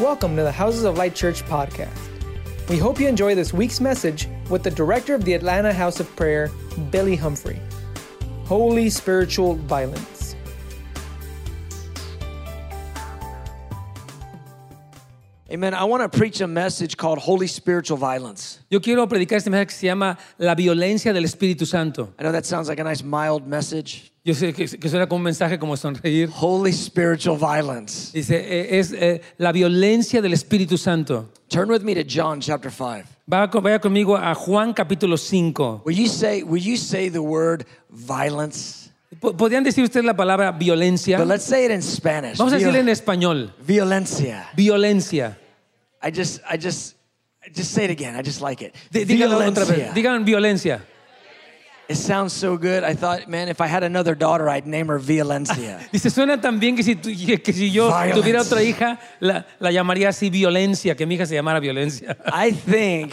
Welcome to the Houses of Light Church podcast. We hope you enjoy this week's message with the director of the Atlanta House of Prayer, Billy Humphrey. Holy Spiritual Violence. Amen. I want to preach a message called Holy Spiritual Violence. Yo quiero predicar este mensaje que se llama La violencia del Espíritu Santo. I know that sounds like a nice mild message. Yo sé que, que suena como un mensaje como sonreír. Holy Spiritual Violence. Dice, eh, es eh, la violencia del Espíritu Santo. Turn with me to John chapter 5. Va con- vaya conmigo a Juan capítulo 5. Will you say will you say the word violence? Po- ¿Podrían decir ustedes la palabra violencia? But let's say it in Spanish. Vamos a decirle en español. Violencia. Violencia. I just I just I just say it again. I just like it. Díganlo otra vez. Violencia. Digan violencia. It sounds so good. I thought, man, if I had another daughter, I'd name her Violencia. Dice, suena tan bien que si, tu- que si yo Violence. tuviera otra hija, la, la llamaría así violencia, que mi hija se llamara violencia. I think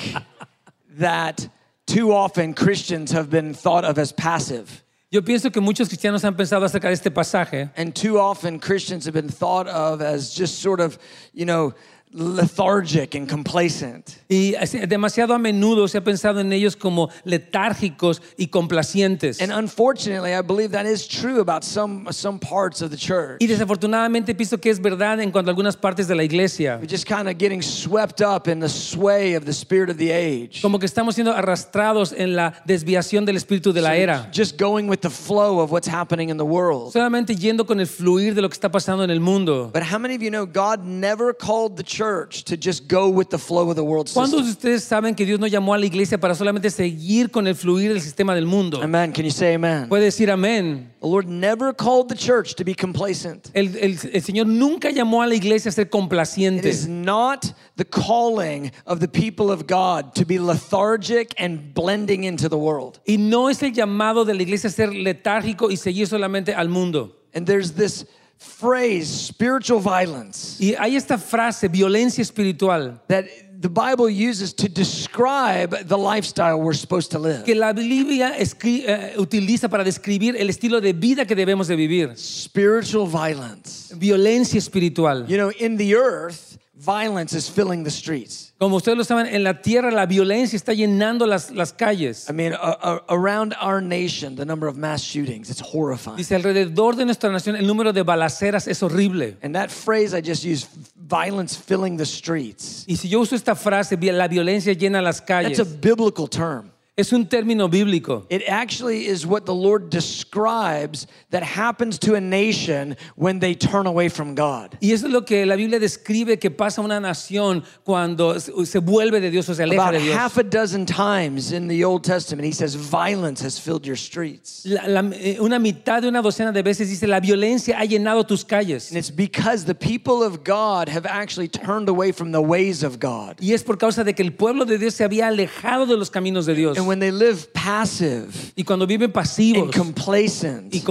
that too often Christians have been thought of as passive. Yo pienso que muchos cristianos han pensado acerca de este pasaje And too often Christians have been thought of as just sort of, you know, lethargic and complacent. y demasiado a menudo se ha pensado en ellos como letárgicos y complacientes. And unfortunately, I believe that is true about some some parts of the church. Y desafortunadamente pienso que es verdad en cuanto a algunas partes de la iglesia. We're just kind of getting swept up in the sway of the spirit of the age. Como que estamos siendo arrastrados en la desviación del espíritu de la era. Just going with the flow of what's happening in the world. Solamente yendo con el fluir de lo que está pasando en el mundo. But how many of you know God never called the church to just go with the flow of the world ¿Cuántos system? de ustedes saben que Dios no llamó a la iglesia para solamente seguir con el fluir del sistema del mundo? Amen. Can you say amen? Puede decir amén. The Lord never called the church to be complacent. El, el- el Señor nunca llamó a la iglesia a ser complaciente. is not the calling of the people of God to be lethargic and blending into the world. Y no es el llamado de la iglesia a ser letárgico y seguir solamente al mundo. And there's this phrase, spiritual violence, Y hay esta frase, violencia espiritual, that the Bible uses to describe the lifestyle we're supposed to live. que la Biblia eh, utiliza para describir el estilo de vida que debemos de vivir. Spiritual violence. Violencia espiritual. You know, in the earth, violence is filling the streets. Como ustedes lo saben, en la tierra la violencia está llenando las, las calles. I mean, a- a- around our nation, the number of mass shootings, it's horrifying. Dice, alrededor de nuestra nación el número de balaceras es horrible. And that phrase I just used, violence filling the streets, Y si yo uso esta frase, la violencia llena las calles, that's a biblical term. Es un término bíblico. It actually is what the Lord describes that happens to a nation when they turn away from God. Y eso es lo que la Biblia describe que pasa a una nación cuando se vuelve de Dios o se aleja About de Dios. half a dozen times in the Old Testament, he says, violence has filled your streets. La- la- eh, una mitad de una docena de veces dice, la violencia ha llenado tus calles. And it's because the people of God have actually turned away from the ways of God. Y es por causa de que el pueblo de Dios se había alejado de los caminos de Dios. And when they live passive Y cuando viven and pasivos complacent y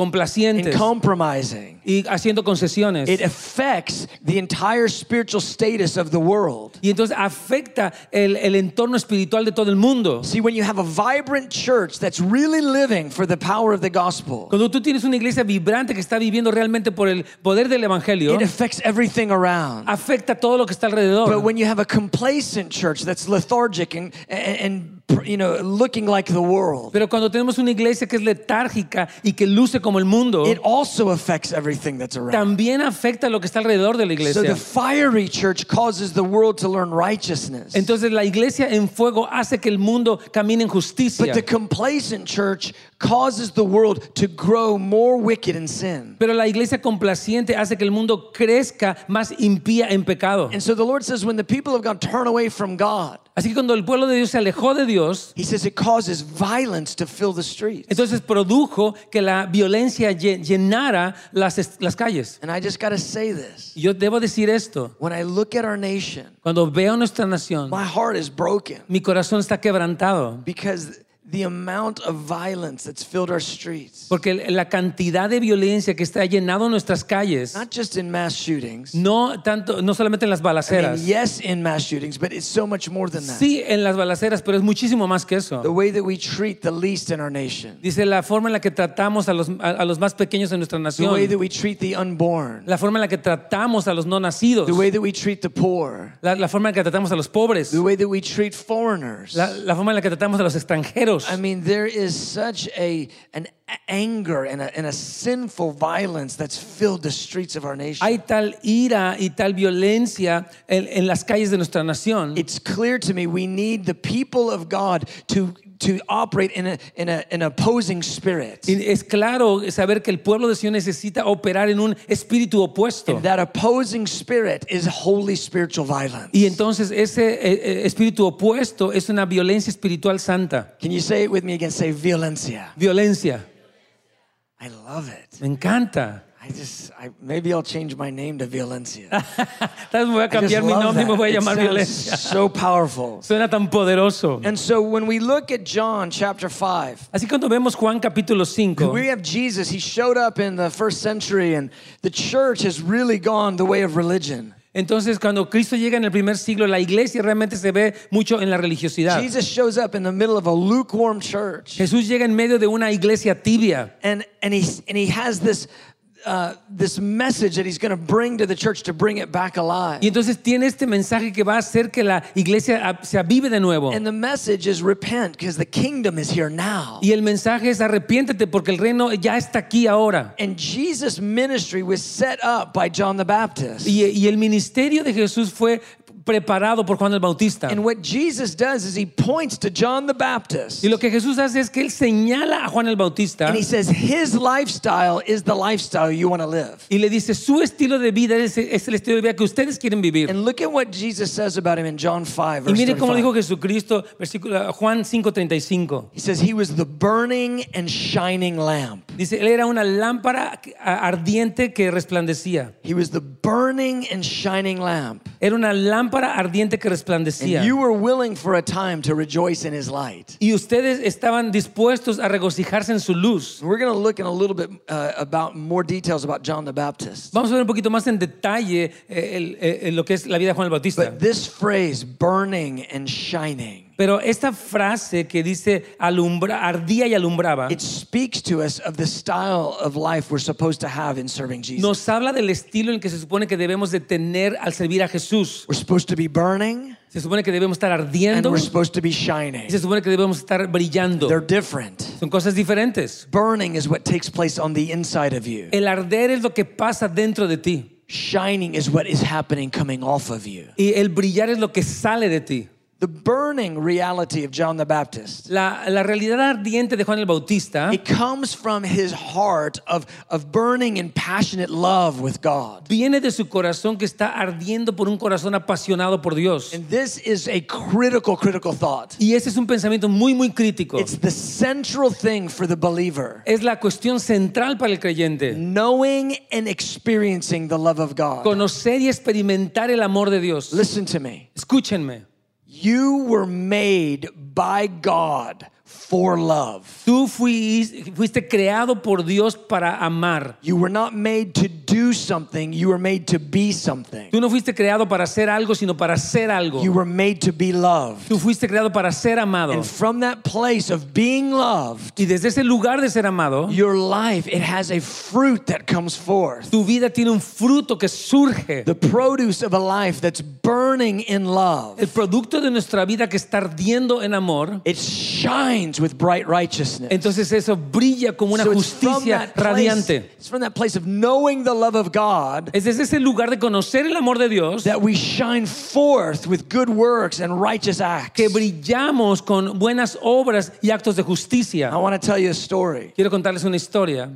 and compromising, y haciendo concesiones, it affects the entire spiritual status of the world. y entonces afecta el, el entorno espiritual de todo el mundo. See, when you have a vibrant church that's really living for the power of the gospel, Cuando tú tienes una iglesia vibrante que está viviendo realmente por el poder del evangelio, it affects everything around. afecta todo lo que está But when you have a complacent church that's lethargic and, and, and you know, looking like the world, Pero cuando tenemos una iglesia que es letárgica y que luce como el mundo, it also affects everything that's around. también afecta lo que está alrededor de la So the iglesia. fiery church causes the world to learn righteousness. Entonces la iglesia en fuego hace que el mundo camine en But justicia. the complacent church causes the world to grow more wicked in sin. Pero la iglesia complaciente hace que el mundo crezca más impía en pecado. And so the Lord says, when the people of God turn away from God, Así que cuando el pueblo de Dios se alejó de Dios, He says it causes violence to fill the streets. entonces produjo que la violencia lle- llenara las, las calles. And I just got to say this. Yo debo decir esto, When I look at our nation, cuando veo nuestra nación, my heart is broken mi corazón está quebrantado. because the amount of violence that's filled our streets, Porque la cantidad de violencia que está llenado nuestras calles, not just in mass shootings. no tanto, no solamente en las I mean, balaceras. yes, in mass shootings, but it's so much more than that. Sí, en las balaceras, pero es muchísimo más que eso. The way that we treat the least in our nation, Dice la forma en la que tratamos a los, a, a los más pequeños en nuestra the nación. way that we treat the unborn, La forma en la que tratamos a los no nacidos. the way that we treat the poor, La, la forma en la que tratamos a los pobres. the way that we treat foreigners. La, la forma en la que tratamos a los extranjeros. I mean, there is such a an anger and a, and a sinful violence that's filled the streets of our nation. Hay tal ira y tal violencia en, en las calles de nuestra nación. it's clear to me we need the people of God to to operate in a in a an opposing spirit. Es claro saber que el pueblo de Sion necesita operar en un espíritu opuesto. And that opposing spirit is holy spiritual violence. Y entonces ese eh, eh, espíritu opuesto es una violencia espiritual santa. Can you say it with me again? Say violencia. Violencia. I love it. Me encanta. Just, I, maybe I'll change my name to Violencia. Tal vez voy a cambiar mi nombre y me voy a llamar violencia. so powerful. Suena tan poderoso. And so when we look at John chapter 5, Así cuando vemos Juan capítulo 5, we have Jesus. He showed up in the first century, and the church has really gone the way of religion. entonces cuando Cristo llega en el primer siglo, la iglesia realmente se ve mucho en la religiosidad. Jesus shows up in the middle of a lukewarm church, Jesús llega en medio de una iglesia tibia and, and, he, and he has this, uh, this message that he's going to bring to the church to bring it back alive. y entonces tiene este mensaje que va a hacer que la iglesia a- se avive de nuevo. And the message is repent because the kingdom is here now. Y el mensaje es arrepiéntete porque el reino ya está aquí ahora. And Jesus' ministry was set up by John the Baptist. Y, y el ministerio de Jesús fue preparado por Juan el Bautista. And what Jesus does is he points to John the Baptist Y lo que Jesús hace es que él señala a Juan el Bautista and he says his lifestyle is the lifestyle you want to live. y le dice, su estilo de vida es, es el estilo de vida que ustedes quieren vivir. And look at what Jesus says about him in John 5 Y mire cómo dijo Jesucristo, versículo, uh, Juan 5:35. He says he was the burning and shining lamp. Dice, él era una lámpara ardiente que resplandecía. He was the burning and shining lamp. Era una lámpara ardiente que And resplandecía. you were willing for a time to rejoice in his light. Y ustedes estaban dispuestos a regocijarse en su luz. We're going to look in a little bit uh, about more details about John the Baptist. Vamos a ver un poquito más en detalle eh, el- eh, eh, lo que es la vida de Juan el Bautista. But this phrase, burning and shining, Pero esta frase que dice alumbra, ardía y alumbraba, it speaks to us of the style of life we're supposed to have in serving Jesus. nos habla del estilo en que se supone que debemos de tener al servir a Jesús. We're supposed to be burning Se supone que debemos estar and ardiendo we're supposed to be shining. se supone que debemos estar brillando. They're different. Son cosas diferentes. Burning is what takes place on the inside of you. El arder es lo que pasa dentro de ti Shining is what is happening coming off of you. y el brillar es lo que sale de ti. The burning reality of John the Baptist. La, la realidad ardiente de Juan el Bautista It comes from his heart of, of burning and passionate love with God. viene de su corazón que está ardiendo por un corazón apasionado por Dios. And this is a critical, critical thought. Y ese es un pensamiento muy, muy crítico. It's the central thing for the believer. Es la cuestión central para el creyente. Knowing and experiencing the love of God. Conocer y experimentar el amor de Dios. Listen to me. Escúchenme. You were made by God for love. Tú fuiste creado por Dios para amar. You were not made to do something, you were made to be something. Tú no fuiste creado para hacer algo, sino para ser algo. You were made to be loved. Tú fuiste creado para ser amado. And from that place of being loved, Y desde ese lugar de ser amado, your life, it has a fruit that comes forth. tu vida tiene un fruto que surge. The produce of a life that's burning in love. El producto de nuestra vida que está ardiendo en amor. It shines with bright righteousness. Entonces eso brilla como una So it's from justicia that place- radiante. It's from that place of knowing the love of God Es desde ese lugar de conocer el amor de Dios that we shine forth with good works and righteous acts. que brillamos con buenas obras y actos de justicia. I want to tell you a story. Quiero contarles una historia.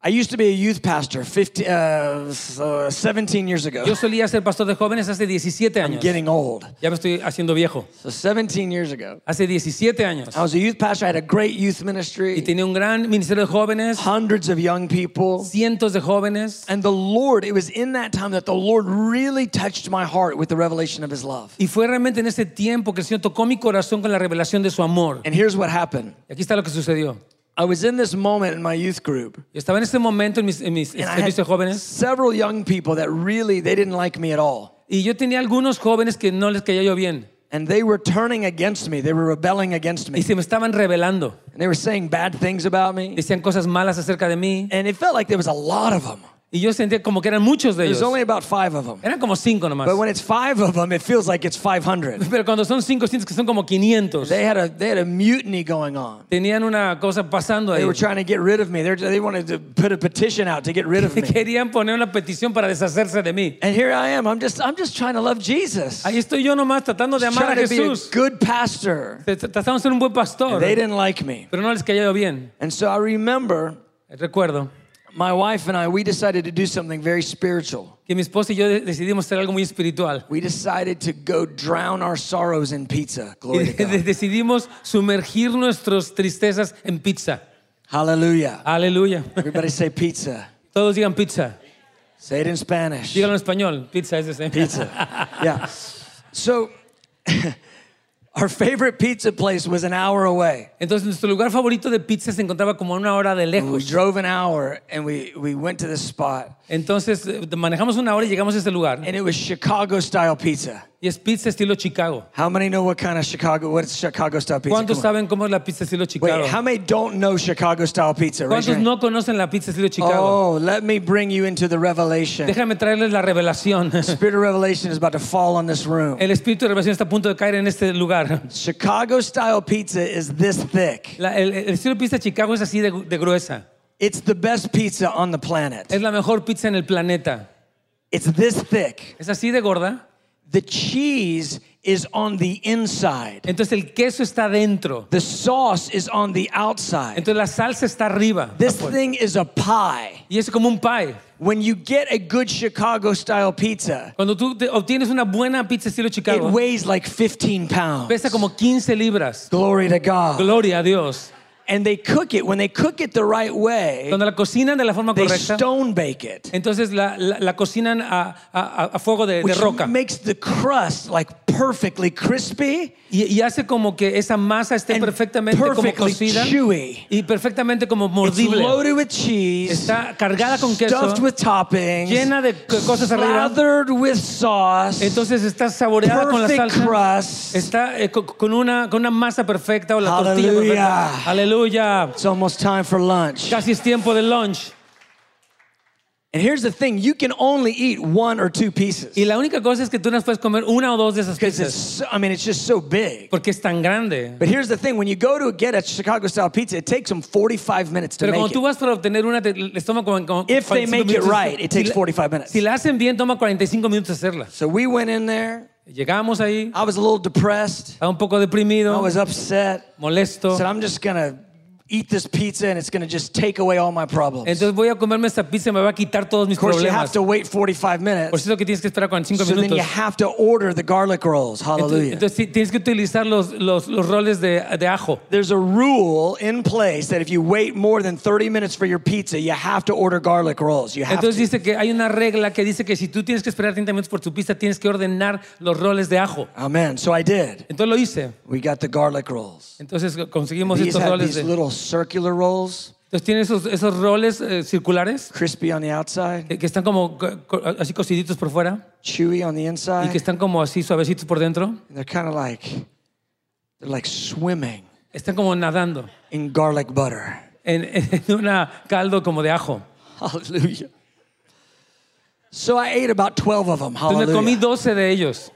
I used to be a youth pastor 50, uh, so 17 years ago. Yo solía ser pastor de jóvenes hace 17 I'm años. getting old. Ya me estoy haciendo viejo. So 17 years ago. Hace 17 años. I was a youth pastor. I had a great youth Y ministry, tenía un gran ministerio de jóvenes, hundreds of young people. cientos de jóvenes. And the Lord, it was in that time that the Lord really touched my heart with the revelation of his love. Y fue realmente en ese tiempo que el Señor tocó mi corazón con la revelación de su amor. And here's what happened. Y aquí está lo que sucedió. I was in this moment in my youth group. Estaba en ese momento en mis, en mis And I had servicios de jóvenes several young people that really they didn't like me at all. y yo tenía algunos jóvenes que no les caía yo bien And they were turning against me. They were rebelling against me. y se me estaban revelando. And they were saying bad things about me. Decían cosas malas acerca de mí And it felt like there was a lot of them. Y yo sentía como que eran muchos de There's ellos. only about five of them. Eran como cinco nomás. But when it's five of them, it feels like it's 500. Pero cuando son cinco, sientes que son como 500. They had a they had a mutiny going on. Tenían una cosa pasando ahí. They were trying to get rid of me. They're, they wanted to put a petition out to get rid of me. Querían poner una petición para deshacerse de mí. And here I am. I'm just I'm just trying to love Jesus. Ahí estoy yo nomás tratando de Just amar a trying to be a Jesús. good pastor. Tratando de ser un buen pastor. They didn't like me. Pero no les caía yo bien. And so I remember Recuerdo my wife and I we decided to do something very spiritual. que mi esposa y yo decidimos hacer algo muy espiritual. We decided to go drown our sorrows in pizza. Glory to God. decidimos sumergir nuestras tristezas en pizza. Hallelujah. Aleluya. Everybody say pizza. Todos digan pizza. Say it in Spanish. Díganlo en español. Pizza es ese. Pizza. Yeah. So our favorite pizza place was an hour away. Entonces nuestro lugar favorito de pizza se encontraba como a una hora de We lejos. drove an hour and we, we went to this spot. Entonces eh, manejamos una hora y llegamos a ese lugar. And it was Chicago style pizza. Y es pizza estilo Chicago. How many know what kind of Chicago, what's Chicago style pizza? ¿Cuántos Come on. saben cómo es la pizza estilo Chicago? Wait, how many don't know Chicago style pizza? Raise your ¿Cuántos hand. no conocen la pizza estilo Chicago? Oh, let me bring you into the revelation. Déjame traerles la revelación. Spirit of revelation is about to fall on this room. El espíritu de revelación está a punto de caer en este lugar. Chicago style pizza is this thick. La- el, el estilo de pizza Chicago es así de, de gruesa. It's the best pizza on the planet. Es la mejor pizza en el planeta. It's this thick. Es así de gorda. The cheese is on the inside. Entonces el queso está dentro. The sauce is on the outside. Entonces la salsa está arriba. This thing is a pie. Y es como un pie. When you get a good Chicago style pizza, Cuando tú obtienes una buena pizza estilo Chicago, it weighs like 15 pounds. pesa como 15 libras. Glory to God. Gloria a Dios. And they cook it. When they cook it the right way, Cuando la cocinan de la forma they correcta, stone bake it. entonces la, la- la cocinan a, a- a fuego de, de Which roca. makes the crust like perfectly crispy Y, y hace como que esa masa esté and perfectamente como perfectly cocida chewy. y perfectamente como It's mordible. loaded with cheese, Está cargada con queso, stuffed with toppings, llena de co- cosas arriba. slathered with sauce, Entonces está saboreada con la perfect salsa. crust. Está eh, co- con, una, con una masa perfecta o la tortilla perfecta. Aleluya. It's almost time for lunch. Casi es tiempo de lunch. And here's the thing you can only eat one or two pieces. Y la única cosa es que tú no puedes comer una o dos de esas Because it's, pizzas so- I mean, it's just so big. porque es tan grande. But here's the thing when you go to get a Chicago style pizza, it takes them 45 minutes to Pero cuando make tú it. vas para obtener una, te- les toma como, como If they 45 make it minutos. right, it takes Si la- 45 minutes. Si la hacen bien, toma 45 minutos hacerla. So we went in there. Llegamos ahí, I was a little depressed. estaba un poco I deprimido, was upset. molesto. said, I'm just going to eat this pizza and it's going to just take away all my problems. Entonces voy a comerme esta pizza y me va a quitar todos mis of course, you have to wait 45 Por minutes. eso que tienes que esperar 45 So then you minutos. have to order the garlic rolls. Hallelujah. entonces ti- tienes que utilizar los, los, los roles de, de ajo. There's a rule in place that if you wait more than 30 minutes for your pizza, you have to order garlic rolls. You have Entonces to. dice que hay una regla que dice que si tú tienes que esperar 30 minutos por tu pizza, tienes que ordenar los roles de ajo. Amen. So I did. Entonces lo hice. We got the garlic rolls. Entonces conseguimos These estos roles. De, circular rolls, entonces tiene esos, esos roles eh, circulares crispy on the outside, eh, que están como co- co- así cociditos por fuera chewy on the y inside. que están como así suavecitos por dentro. And they're kind of like they're like swimming Están como nadando in garlic butter. en, en un caldo como de ajo. Hallelujah. So I ate about 12 of them. Entonces me comí Hallelujah. 12 de ellos.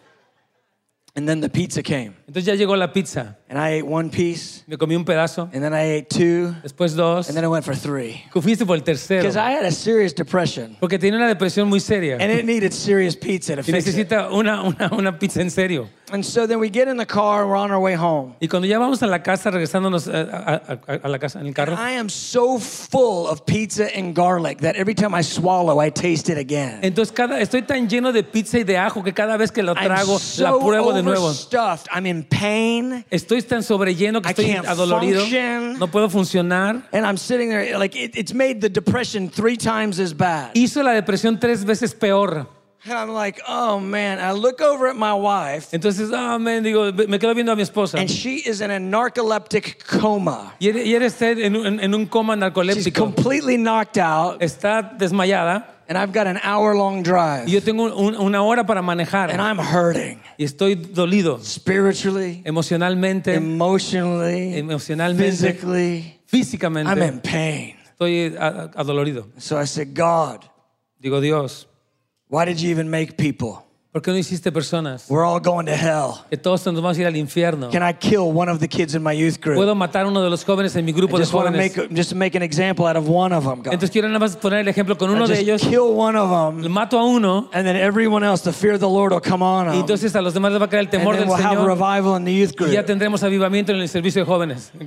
And then the pizza came. Entonces ya llegó la pizza. and I ate one piece, me comí un pedazo, and then I ate two, después dos, and then I went for three. fuiste por el tercero. Because I had a serious depression, Porque tiene una depresión muy seria. and it needed serious pizza to Y fix it. necesita una, una, una pizza en serio. And so then we get in the car, and we're on our way home. Y cuando ya vamos a la casa, regresándonos a, a- a- a la casa en el carro, I am so full of pizza and garlic that every time I swallow, I taste it again. entonces cada, estoy tan lleno de pizza y de ajo que cada vez que lo I'm trago, la pruebo de nuevo. overstuffed. I'm in pain, Estoy tan sobrelleno que I estoy can't adolorido. function. No puedo funcionar. and I'm sitting there like it, it's made the depression three times as bad. Hizo la depresión tres veces peor. And I'm like, oh man. I look over at my wife, Entonces, ah, men, digo, me quedo viendo a mi esposa. and she is in a narcoleptic coma. Y eres, y eres en, un- en un coma She's narcoléptico. completely knocked out, Está desmayada. And I've got an hour long drive, Y yo tengo un- una hora para manejar. and I'm hurting Y estoy dolido. spiritually, Emocionalmente, emotionally, emocionalmente, physically. Físicamente. I'm in pain. Estoy adolorido. So I said, God, Digo, Dios, why did you even make people? ¿Por qué no hiciste personas? We're all going to hell. Que todos nos vamos a ir al infierno. Can I kill one of the kids in my youth group? Puedo matar a uno de los jóvenes en mi I grupo de just want to jóvenes. make just to make an example out of one of them. God. Entonces quiero nada más poner el ejemplo con uno I de ellos. kill one of Le them, mato a uno and then everyone else, the fear of the Lord will come on y them, entonces a los demás les va a caer el temor del we'll have Señor revival in the youth y ya group. tendremos avivamiento en el servicio de jóvenes.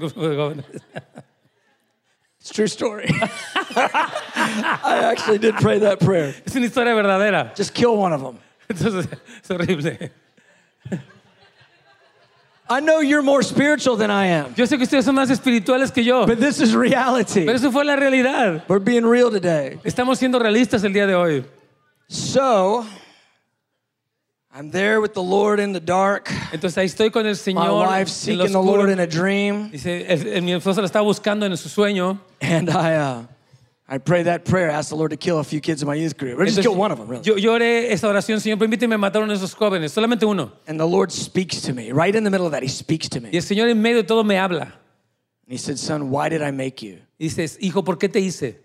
It's a true story. I actually did pray that prayer. Es una historia verdadera. Just kill one of them. Entonces es horrible. I know you're more spiritual than I am, Yo sé que ustedes son más espirituales que yo, but this is reality. pero eso fue la realidad. We're being real today. Estamos siendo realistas el día de hoy. So, I'm there with the Lord in the dark. Entonces ahí estoy con el My Señor wife en lo seeking the Lord in a dream, Dice, mi esposa lo está buscando en su sueño. and I, uh, I pray that prayer. Ask the Lord to kill a few kids in my youth group, or just Entonces, kill one of them, really. Yo, yo oré esta oración, Señor, permíteme matar a uno de esos jóvenes, solamente uno. And the Lord speaks to me right in the middle of that. He speaks to me. Y el Señor en medio de todo me habla. And He said, "Son, why did I make you?" Y dices, hijo, ¿por qué te hice?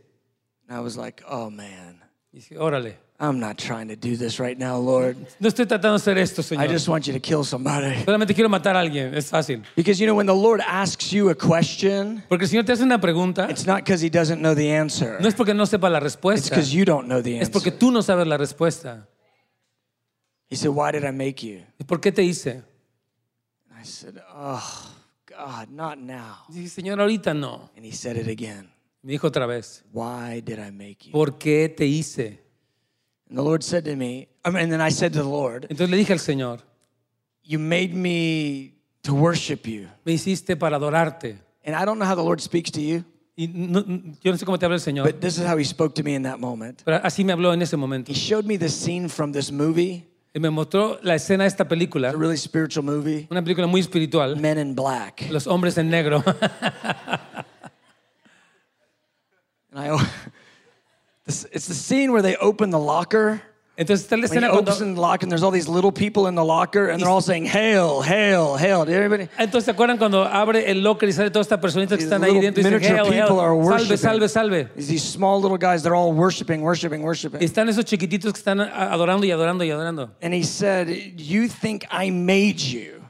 And I was like, "Oh man, Y dice, órale. I'm not trying to do this right now, Lord. No estoy tratando de hacer esto, Señor. I just want you to kill somebody." Solamente quiero matar a alguien, es fácil. Because you know, when the Lord asks you a question, Porque el Señor te hace una pregunta, it's not because He doesn't know the answer. no es porque no sepa la respuesta. It's because you don't know the answer. es porque tú no sabes la respuesta. He said, "Why did I make you?" ¿Y por qué te hice? I said, "Oh, God, not now." Y dice, Señor, ahorita no. And He said it again. Me dijo otra vez, Why did I make you? ¿por qué te hice? And the Lord said to me, I mean, and then I said to the Lord, Entonces le dije al Señor, You made me to worship you. me hiciste para adorarte. And I don't know how the Lord speaks to you, Y no- yo no sé cómo te habla el Señor, but this is how He spoke to me in that moment. pero así me habló en ese momento. He showed me the scene from this movie, Y me mostró la escena de esta película, a really spiritual movie, una película muy espiritual, Men in Black. Los hombres en negro. And I, this, it's the scene where they open the locker. Entonces está la When escena cuando... opens the locker, and there's all these little people in the locker, and they're all saying, Hail, hail, hail. Did everybody? Entonces, ¿se acuerdan cuando abre el locker y sale toda esta personita que These están ahí dentro y dicen, "Hail, hail, salve, salve, salve? These, these small little guys, they're all worshiping, worshiping, worshiping. Están esos chiquititos que están adorando y adorando y adorando. And he said, You think I made you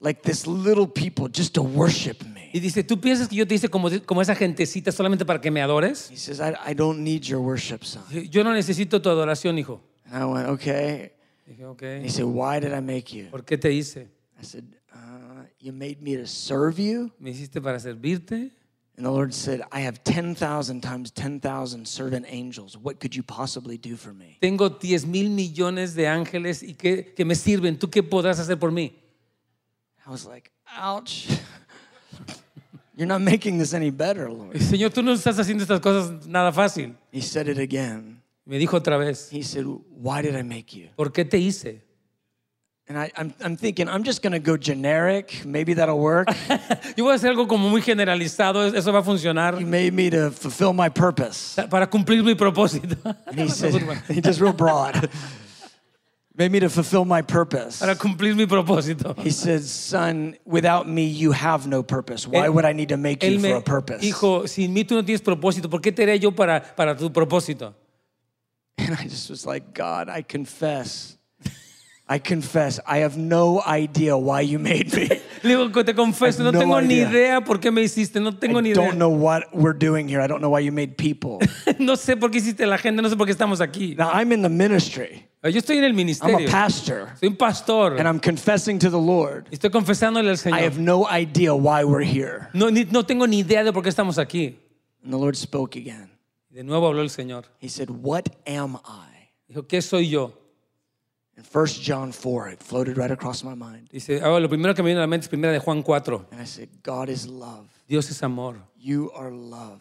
like this little people just to worship me? Y dice, ¿tú piensas que yo te hice como, como esa gentecita solamente para que me adores? He says, I, I don't need your worship, son. Yo no necesito tu adoración, hijo. And I went, Okay. Dije, And he said, Why did I make you? ¿por qué te hice? I said, uh, You made me to serve you? ¿Me hiciste para servirte? And the Lord said, I have 10,000 times 10,000 servant angels. What could you possibly do for me? Tengo 10 mil millones de ángeles y que, que me sirven. ¿Tú qué podrás hacer por mí? I was like, Ouch. You're not making this any better, Lord. Señor, tú no estás haciendo estas cosas nada fácil. He said it again. Me dijo otra vez, He said, Why did I make you? ¿por qué te hice? And I, I'm, I'm thinking, I'm just going to go generic. Maybe that'll work. Yo voy a hacer algo como muy generalizado, eso va a funcionar he made me to fulfill my purpose. para cumplir mi propósito. And he said, he just real broad. Made me to fulfill my purpose. Para cumplir mi propósito. He said, Son, without me, you have no purpose. Why Él- would I need to make you for a purpose? dijo, sin mí tú no tienes propósito, ¿por qué te haré yo para, para tu propósito? And I just was like, God, I confess. I confess, I have no idea why you made me. Le digo, te confieso, I no tengo ni idea. idea por qué me hiciste, no tengo ni idea. don't know what we're doing here. I don't know why you made people. no sé por qué hiciste la gente, no sé por qué estamos aquí. now, I'm in the ministry. Yo estoy en el I'm a ministerio. pastor. Soy un pastor. And I'm confessing to the Lord. Estoy confesándole al I Señor. have no idea why we're here. No, ni- no tengo ni idea de por qué estamos aquí. And the Lord spoke again. De nuevo habló el Señor. He said, What am I? Dijo, ¿qué soy yo? In 1 John 4, it floated right across my mind. Dice, ah, lo primero que me viene a la mente es primera de Juan 4. And I said, God is love. Dios es amor. You are love.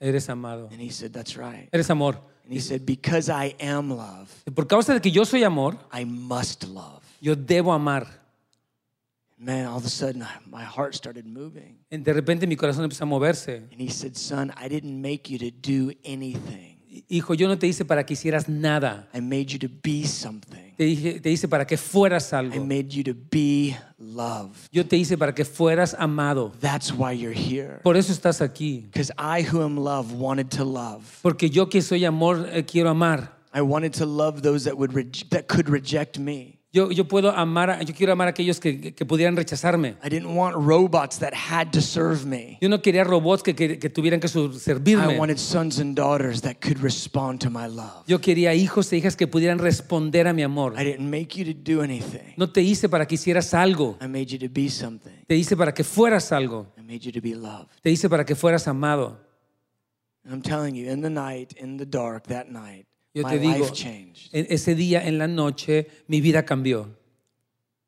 Eres amado. And he said, That's right. Eres amor. And he said, Because I am love, Y por causa de que yo soy amor, I must love. yo debo amar. Man, all of a sudden, my heart started moving. De repente mi corazón empezó a moverse. And he said, Son, I didn't make you to do anything. Hijo, yo no te hice para que hicieras nada. I made you to be something. Te, dije, te hice para que fueras I algo. made you to be love. Yo te hice para que fueras amado. That's why you're here. Por eso estás aquí. Because I, who am love, wanted to love. Porque yo que soy amor, eh, quiero amar. I wanted to love those that would that could reject me. Yo, yo puedo amar, a- yo quiero amar a aquellos que, que pudieran rechazarme. I didn't want robots that had to serve me. Yo no quería robots que, que- que tuvieran que su- I servirme. wanted sons and daughters that could respond to my love. Yo quería hijos e hijas que pudieran responder a mi amor. I didn't make you to do anything. No te hice para que hicieras algo. I made you to be something. Te hice para que fueras algo. I made you to be loved. Te hice para que fueras amado. And I'm telling you, in the night, in the dark, that night, Yo te digo, en ese día, en la noche, mi vida cambió.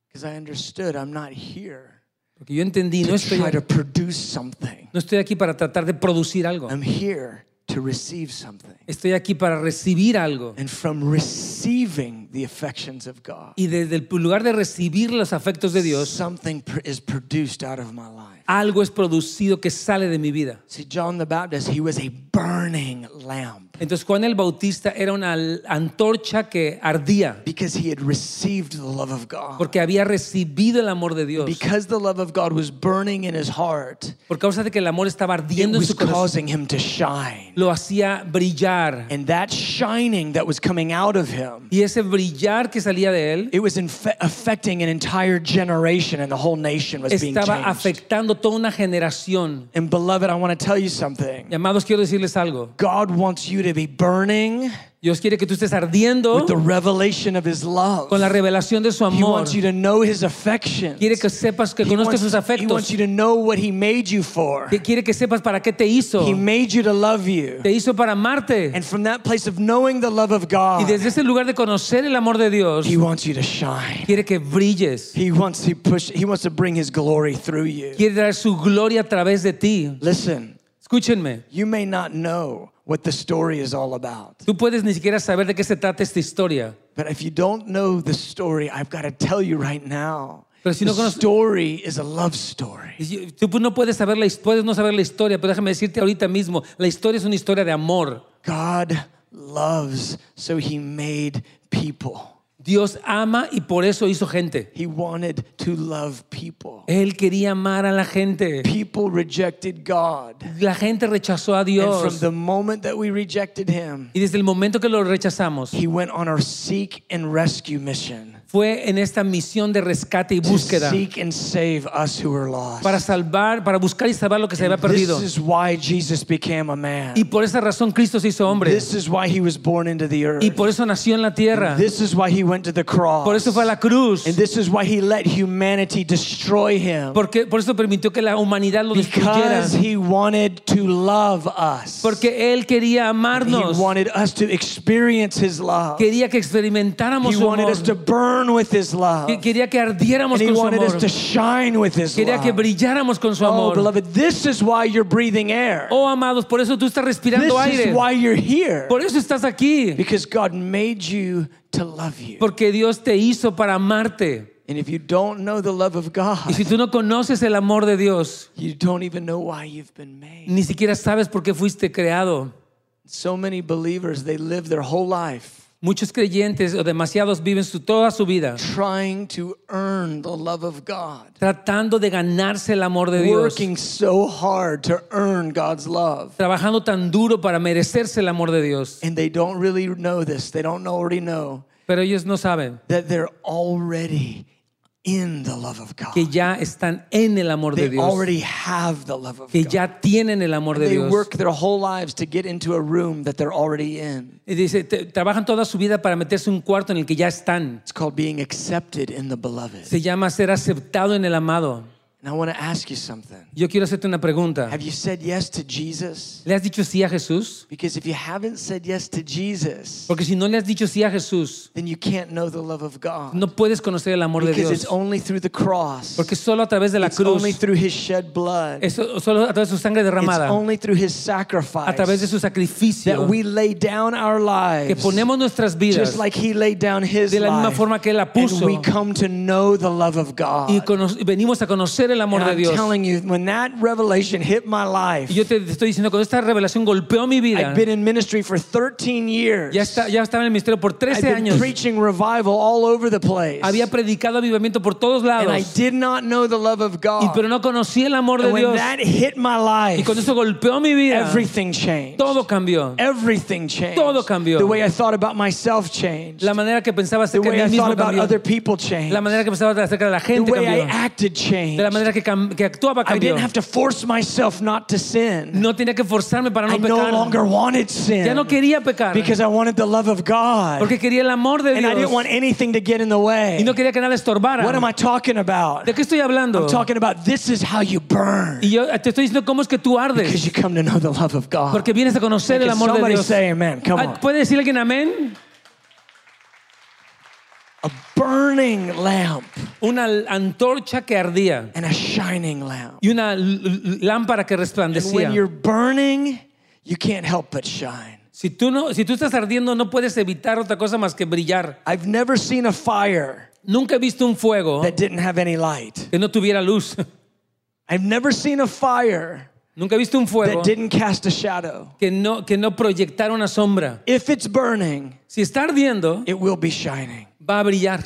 Because I understood I'm not here Porque yo entendí, no to estoy, no estoy aquí para tratar de producir algo. I'm here to receive something. Estoy aquí para recibir algo. And from receiving the affections of God, Y desde el lugar de recibir los afectos de Dios, something pr- is produced out of my life. algo es producido que sale de mi vida. See, John the Baptist, he was a burning lamp Entonces Juan el Bautista era una antorcha que ardía because he had received the love of God. porque había recibido el amor de Dios. Because the love of God was burning in his heart, Por causa de que el amor estaba ardiendo en was su corazón, causing him to shine. lo hacía brillar. And that shining that was coming out of him, Y ese brillar que salía de él it was affecting an entire generation and the whole nation was being estaba afectando toda una generación. And beloved, I want to tell you something. Amados, quiero decirles algo. God wants you to be burning Dios quiere que tú estés ardiendo with the revelation of his love. con la revelación de su He wants you to know his affection. Quiere que sepas, que He conozcas wants, sus he afectos. wants you to know what he made you for. Que quiere que sepas para qué te hizo. He made you to love you. Te hizo para amarte. And from that place of knowing the love of Y God, desde ese lugar de conocer el amor de Dios, he wants you to shine. quiere que brilles. He wants to push he wants to bring his glory through you. Quiere dar su gloria a través de ti. Listen, Escúchenme. you may not know what the story is all about. Tú puedes ni siquiera saber de qué se trata esta historia. But if you don't know the story, I've got to tell you right now. Pero si the no conoces- story is a love story. Tú no puedes saber la puedes no saber la historia, pero déjame decirte ahorita mismo, la historia es una historia de amor. God loves, so he made people. Dios ama y por eso hizo gente. He wanted to love people. Él quería amar a la gente. People rejected God. La gente rechazó a And from Dios. the moment that we rejected him, Y desde el momento que lo rechazamos, he went on our seek and rescue mission fue en esta misión de rescate y búsqueda para salvar, para buscar y salvar lo que se había perdido. Y por esa razón Cristo se hizo hombre. Y por eso nació en la tierra. Por eso fue a la cruz. Porque por eso permitió que la humanidad lo destruyera. Porque él quería amarnos. Quería que experimentáramos su amor us burn with his love. Que- Quería que ardiéramos And he con su wanted us amor. to shine with his Quería que love. brilláramos con su Oh, amor. beloved, this is why you're breathing air. Oh, amados, por eso tú estás respirando This is aire. why you're here. Por eso estás aquí. Because God made you to love you. Porque Dios te hizo para amarte. And if you don't know the love of Y God, si tú no conoces el amor de Dios, you don't even know why you've been made. ni siquiera sabes por qué fuiste creado. So many believers, they live their whole life Muchos creyentes o demasiados viven su, toda su vida trying to earn the love of God, tratando de ganarse el amor de Dios. working so hard to earn God's love. Trabajando tan duro para merecerse el amor de Dios. And they don't really know this. They don't already know Pero ellos no saben that they're already in the love of God. que ya están en el amor de They Dios, already have the love of que God. ya tienen el amor de They Dios. work their whole lives to get into a room that they're already in. Y dice, te- trabajan toda su vida para meterse en un cuarto en el que ya están. It's called being accepted in the beloved. Se llama ser aceptado en el amado. And I want to ask you something. Yo quiero hacerte una pregunta. Have you said yes to Jesus? ¿Le has dicho sí a Jesús? Because if you haven't said yes to Jesus, Porque si no le has dicho sí a Jesús, then you can't know the love of God. no puedes conocer el amor de Because Dios. it's only through the cross. Porque solo a través de la It's only cruz, through his shed blood. es solo a través de su sangre It's derramada, only through his a través de sacrifice su sacrificio, that we lay down our que lives ponemos nuestras vidas just like he laid down his de la misma forma que Él la And puso we come to know the love of God. y venimos a conocer el amor And de I'm Dios. telling you, when that revelation hit my life, Y yo te estoy diciendo, cuando esta revelación golpeó mi vida, I've been in ministry for 13 years. ya, está, ya estaba en el ministerio por I've 13 been años, preaching revival all over the place. había predicado avivamiento por todos And I lados, did not know the love of y, God. pero no conocía el amor de when Dios. that hit my Y life, cuando eso golpeó mi vida, everything changed. todo cambió. Everything changed. Todo cambió. The way I thought about myself changed. La manera que pensaba The acerca way de I mí thought mismo about cambió. other people changed. La manera que pensaba acerca de la The gente way I cambió. acted changed. De la manera que, que actuaba I cambió. didn't have to force myself not to sin. No tenía que forzarme para no I no pecar. longer wanted sin. Ya no quería pecar. because I wanted the love of God. Porque quería el amor de and I didn't Dios. want anything to get in the way. Y no quería que nada estorbara. what am I talking about? ¿De qué estoy hablando? I'm talking about this is how you burn. Y yo te estoy diciendo cómo es que tú Because ardes. you come to know the love of God. Porque vienes a conocer Can el amor de Dios. say amen? Come Ah, on. ¿Puede decir alguien amén? A burning lamp Una antorcha que ardía and a shining lamp. y una lámpara que resplandecía. And when you're burning, you can't help but shine. Si tú, no, si tú estás ardiendo, no puedes evitar otra cosa más que brillar. I've never seen a fire Nunca he visto un fuego that didn't have any light. que no tuviera luz. I've never seen a fire Nunca he visto un fuego that didn't cast a shadow. que no, que no proyectara una sombra. If it's burning, Si está ardiendo, it will be shining. Va a brillar.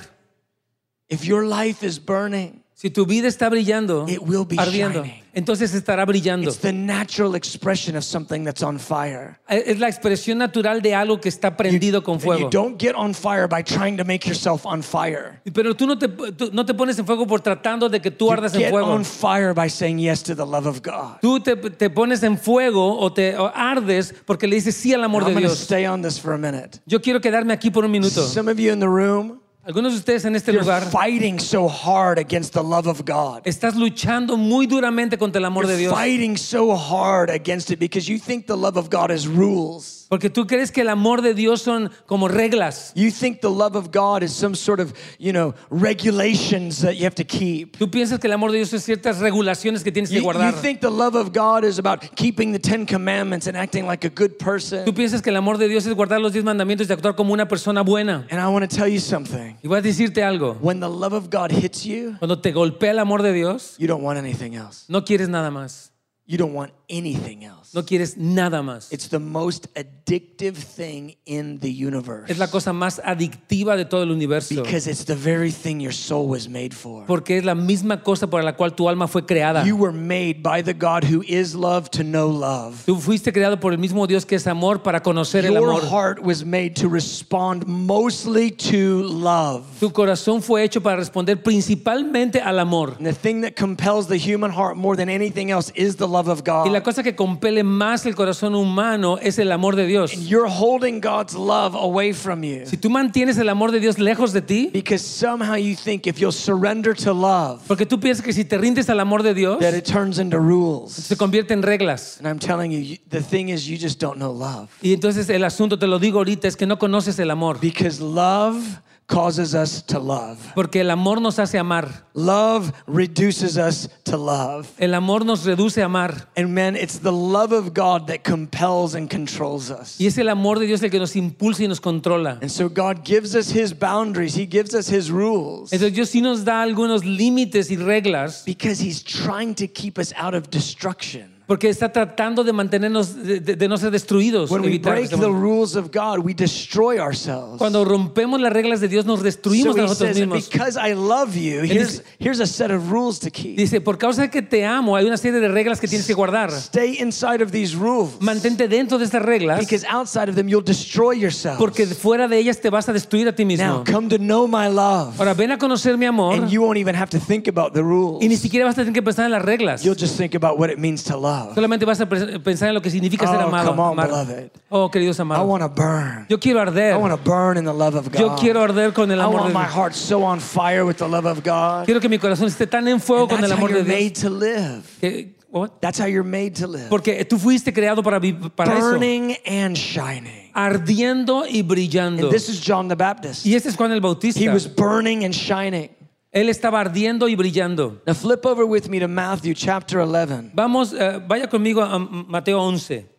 If your life is burning, Si tu vida está brillando, It will be ardiendo, shining. entonces estará brillando. it's the natural expression of something that's on fire. Es la expresión natural de algo que está prendido con And fuego. you don't get on fire by trying to make yourself on fire. Pero tú no te, tú no te pones en fuego por tratando de que tú You ardas en fuego. on fire by saying yes to the love of God. Tú te, te pones en fuego o te o ardes porque le dices sí al amor I'm de Dios. stay on this for a minute. Yo quiero quedarme aquí por un minuto. Some of you in the room, Algunos de ustedes en este you're lugar fighting so hard against the love of God. estás luchando muy duramente contra el amor de Dios. fighting so hard against it because you think the love of God is rules. Porque tú crees que el amor de Dios son como reglas. You think the love of God is some sort of, you know, regulations that you have to keep. Tú piensas que el amor de Dios es ciertas regulaciones que tienes que You, you guardar. think the love of God is about keeping the Ten Commandments and acting like a good person. Tú piensas que el amor de Dios es guardar los diez mandamientos y actuar como una persona buena. And I want to tell you something. Y voy a decirte algo. When the love of God hits you, Cuando te golpea el amor de Dios, you don't want anything else. no quieres nada más. You don't want anything else. No quieres nada más. It's the most addictive thing in the universe Es la cosa más adictiva de todo el universo. because it's the very thing your soul was made for. Porque es la misma cosa por la cual tu alma fue creada. You were made by the God who is love to know love. Tú fuiste creado por el mismo Dios que es amor para conocer el Your amor. heart was made to respond mostly to love. Tu corazón fue hecho para responder principalmente al amor. And the thing that compels the human heart more than anything else is the love of Y la God. cosa que compele más el corazón humano es el amor de Dios. You're holding God's love away from you Si tú mantienes el amor de Dios lejos de ti, because somehow you think if you'll surrender to love, porque tú piensas que si te rindes al amor de Dios, that it turns into rules. se convierte en reglas. And I'm telling you, the thing is, you just don't know love. Y entonces el asunto, te lo digo ahorita, es que no conoces el amor. Because love causes us to love. Porque el amor nos hace amar. Love reduces us to love. El amor nos reduce a amar. And man, it's the love of God that compels and controls us. Y es el amor de Dios el que nos impulsa y nos controla. And so God gives us his boundaries, he gives us his rules Entonces Dios sí nos da algunos límites y reglas because he's trying to keep us out of destruction. Porque está tratando de mantenernos, de, no ser destruidos. When we break the rules of God, we destroy ourselves. Cuando rompemos las reglas de Dios, nos destruimos So a he nosotros says, mismos. because I love you, here's, a set of rules to keep. Dice, por causa de que te amo, hay una serie de reglas que tienes que guardar. Stay inside of these rules. Mantente dentro de estas reglas, Because outside of them, you'll destroy yourself. porque fuera de ellas te vas a destruir a ti Now, mismo. come to know my love. Ahora, ven a conocer mi amor And you won't even have to think about the rules. y ni siquiera vas a tener que pensar en las reglas. You'll just think about what it means to love. Solamente vas a pensar en lo que significa ser Oh, amado. come on, amar. beloved. Oh, queridos I amados. want to burn. Yo quiero arder. I want to burn in the love of God. Yo quiero arder con el I amor want de my heart so on fire with the love of God. Quiero que mi corazón esté tan en fuego And con el amor de you're Dios. made to live. que- what? That's how you're made to live. Porque tú fuiste creado para, para eso. Burning and shining. Ardiendo y brillando. And this is John the Baptist. Y este es Juan el Bautista. He was burning and shining. Él estaba ardiendo y brillando. Now flip over with me to Matthew chapter 11. Vamos, eh, vaya conmigo a Mateo 11.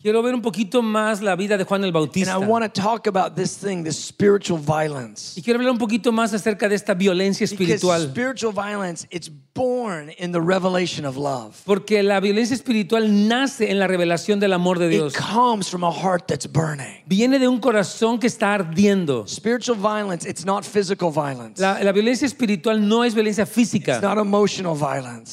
Quiero ver un poquito más la vida de Juan el Bautista. Y quiero hablar un poquito más acerca de esta violencia espiritual. Porque la violencia espiritual nace en la revelación del amor de Dios. Viene de un corazón que está ardiendo. La, la violencia espiritual no es violencia física.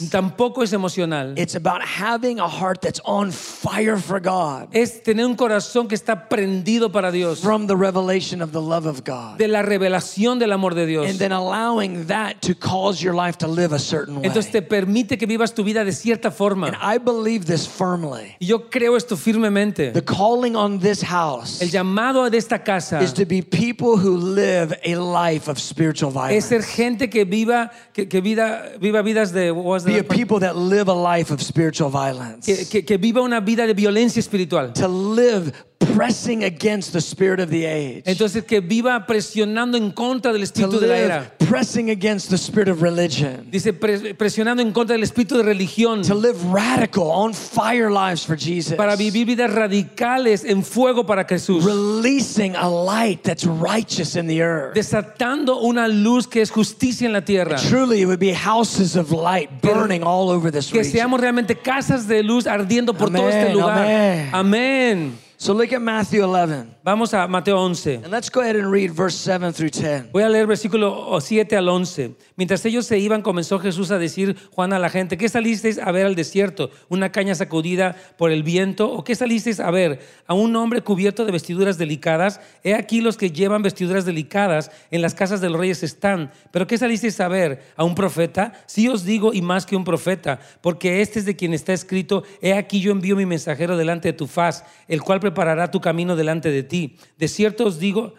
Tampoco es emocional. It's about having a heart that's on fire for God Es tener un corazón que está prendido para Dios. from the revelation of the love of God. De la revelación del amor de Dios. And then allowing that to cause your life to live a certain way. Entonces te permite que vivas tu vida de cierta forma. And I believe this firmly. Y yo creo esto firmemente. The calling on this house El llamado de esta casa is to be people who live a life of spiritual es ser violence. gente que viva, que, que vida, viva vidas de, was Be a people that live a life of spiritual violence. que, que- que viva una vida de violencia espiritual. To live pressing against the spirit of the age. Entonces que viva presionando en contra del espíritu de la era. pressing against the spirit of religion. Dice pre- presionando en contra del espíritu de religión. To live radical, on fire lives for Jesus. Para vivir vidas radicales en fuego para Jesús. Releasing a light that's righteous in the earth. Desatando una luz que es justicia en la tierra. Truly, it would be houses of light burning all over this Que region. seamos realmente casas de luz ardiendo por todo este lugar. amén. So look at Matthew 11. Vamos a Mateo 11. And let's go ahead and read verse 7 through 10. Voy a leer versículo 7 al 11. Mientras ellos se iban, comenzó Jesús a decir, Juan a la gente, ¿qué salisteis a ver al desierto? ¿Una caña sacudida por el viento? ¿O qué salisteis a ver? ¿A un hombre cubierto de vestiduras delicadas? He aquí los que llevan vestiduras delicadas en las casas de los reyes están. ¿Pero qué salisteis a ver? ¿A un profeta? Sí os digo, y más que un profeta, porque este es de quien está escrito, he aquí yo envío mi mensajero delante de tu faz, el cual preparará tu camino delante de ti. De cierto os digo...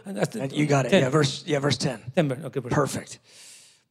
You got it. Ten. Yeah, verse, yeah, verse 10. Ten, okay, perfect. Perfect.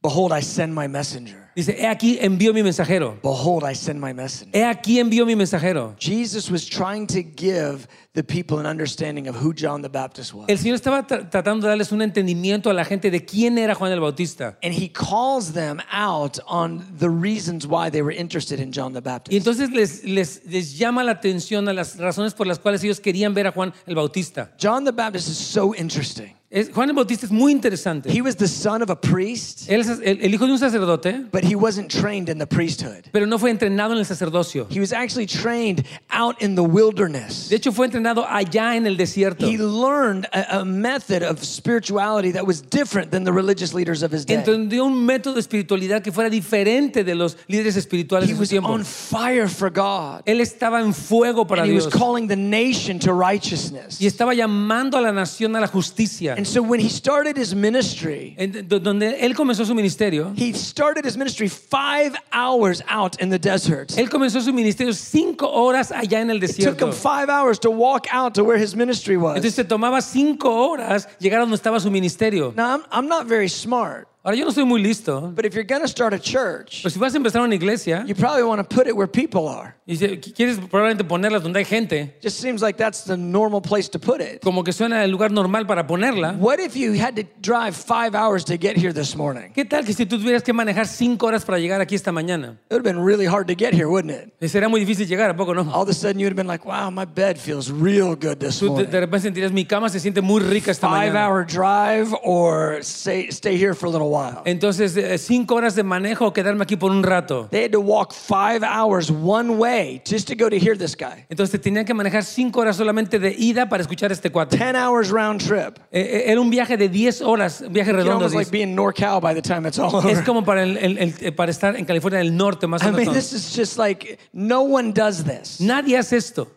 Behold, I send my messenger. Dice, he aquí envío mi mensajero. Behold, I send my messenger. He aquí envío mi mensajero. Jesus was trying to give the people an understanding of who John the Baptist was. El Señor estaba tra- tratando de darles un entendimiento a la gente de quién era Juan el Bautista. And he calls them out on the reasons why they were interested in John the Baptist. Y entonces les, les, les llama la atención a las razones por las cuales ellos querían ver a Juan el Bautista. John the Baptist is so interesting. Es- Juan el Bautista es muy interesante. He was the son of a priest, Él es el, el hijo de un sacerdote, but he wasn't trained in the priesthood. pero no fue entrenado en el sacerdocio. He was actually trained out in the wilderness. De hecho, fue entrenado allá en el desierto. He learned a, a method of spirituality that was different than the religious leaders of his day. Entendió un método de espiritualidad que fuera diferente de los líderes espirituales He de su was tiempo. on fire for God. Él estaba en fuego para And he was Dios. calling the nation to righteousness. y estaba llamando a la nación a la justicia. And so when he started his ministry, En- donde él comenzó su ministerio, he started his ministry five hours out in the desert. él comenzó su ministerio cinco horas allá en el It took him five hours to walk out to where his ministry Entonces was. se tomaba cinco horas llegar a donde estaba su ministerio. Now, I'm, I'm not very smart, Ahora, yo no soy muy listo, but if you're going to start a church, pero si vas a empezar una iglesia you probably want to put it where people are. y si- quieres probablemente ponerla donde hay gente, Just seems like that's the normal place to put it. como que suena el lugar normal para ponerla. What if you had to drive five hours to get here this morning? ¿Qué tal que si tú tuvieras que manejar cinco horas para llegar aquí esta mañana? It would have been really hard to get here, wouldn't it? Eh, Será muy difícil llegar, ¿a poco no? All of a sudden, you'd have been like, wow, my bed feels real good this Tú de, morning. de repente sentirías mi cama se siente muy rica esta Five mañana. hour drive or stay, stay here for a little while. Entonces, eh, cinco horas de manejo o quedarme aquí por un rato. They had to walk five hours one way just to go to hear this guy. Entonces, tenían que manejar cinco horas solamente de ida para escuchar a este cuate. 10 hours round trip. Eh, eh, Era un viaje de 10 horas, un viaje redondo. almost like being NorCal by the time it's all Es over. como para, el- el- el- para estar en California del Norte, más o I mean, menos. this is just like no one does this, Nadie hace esto,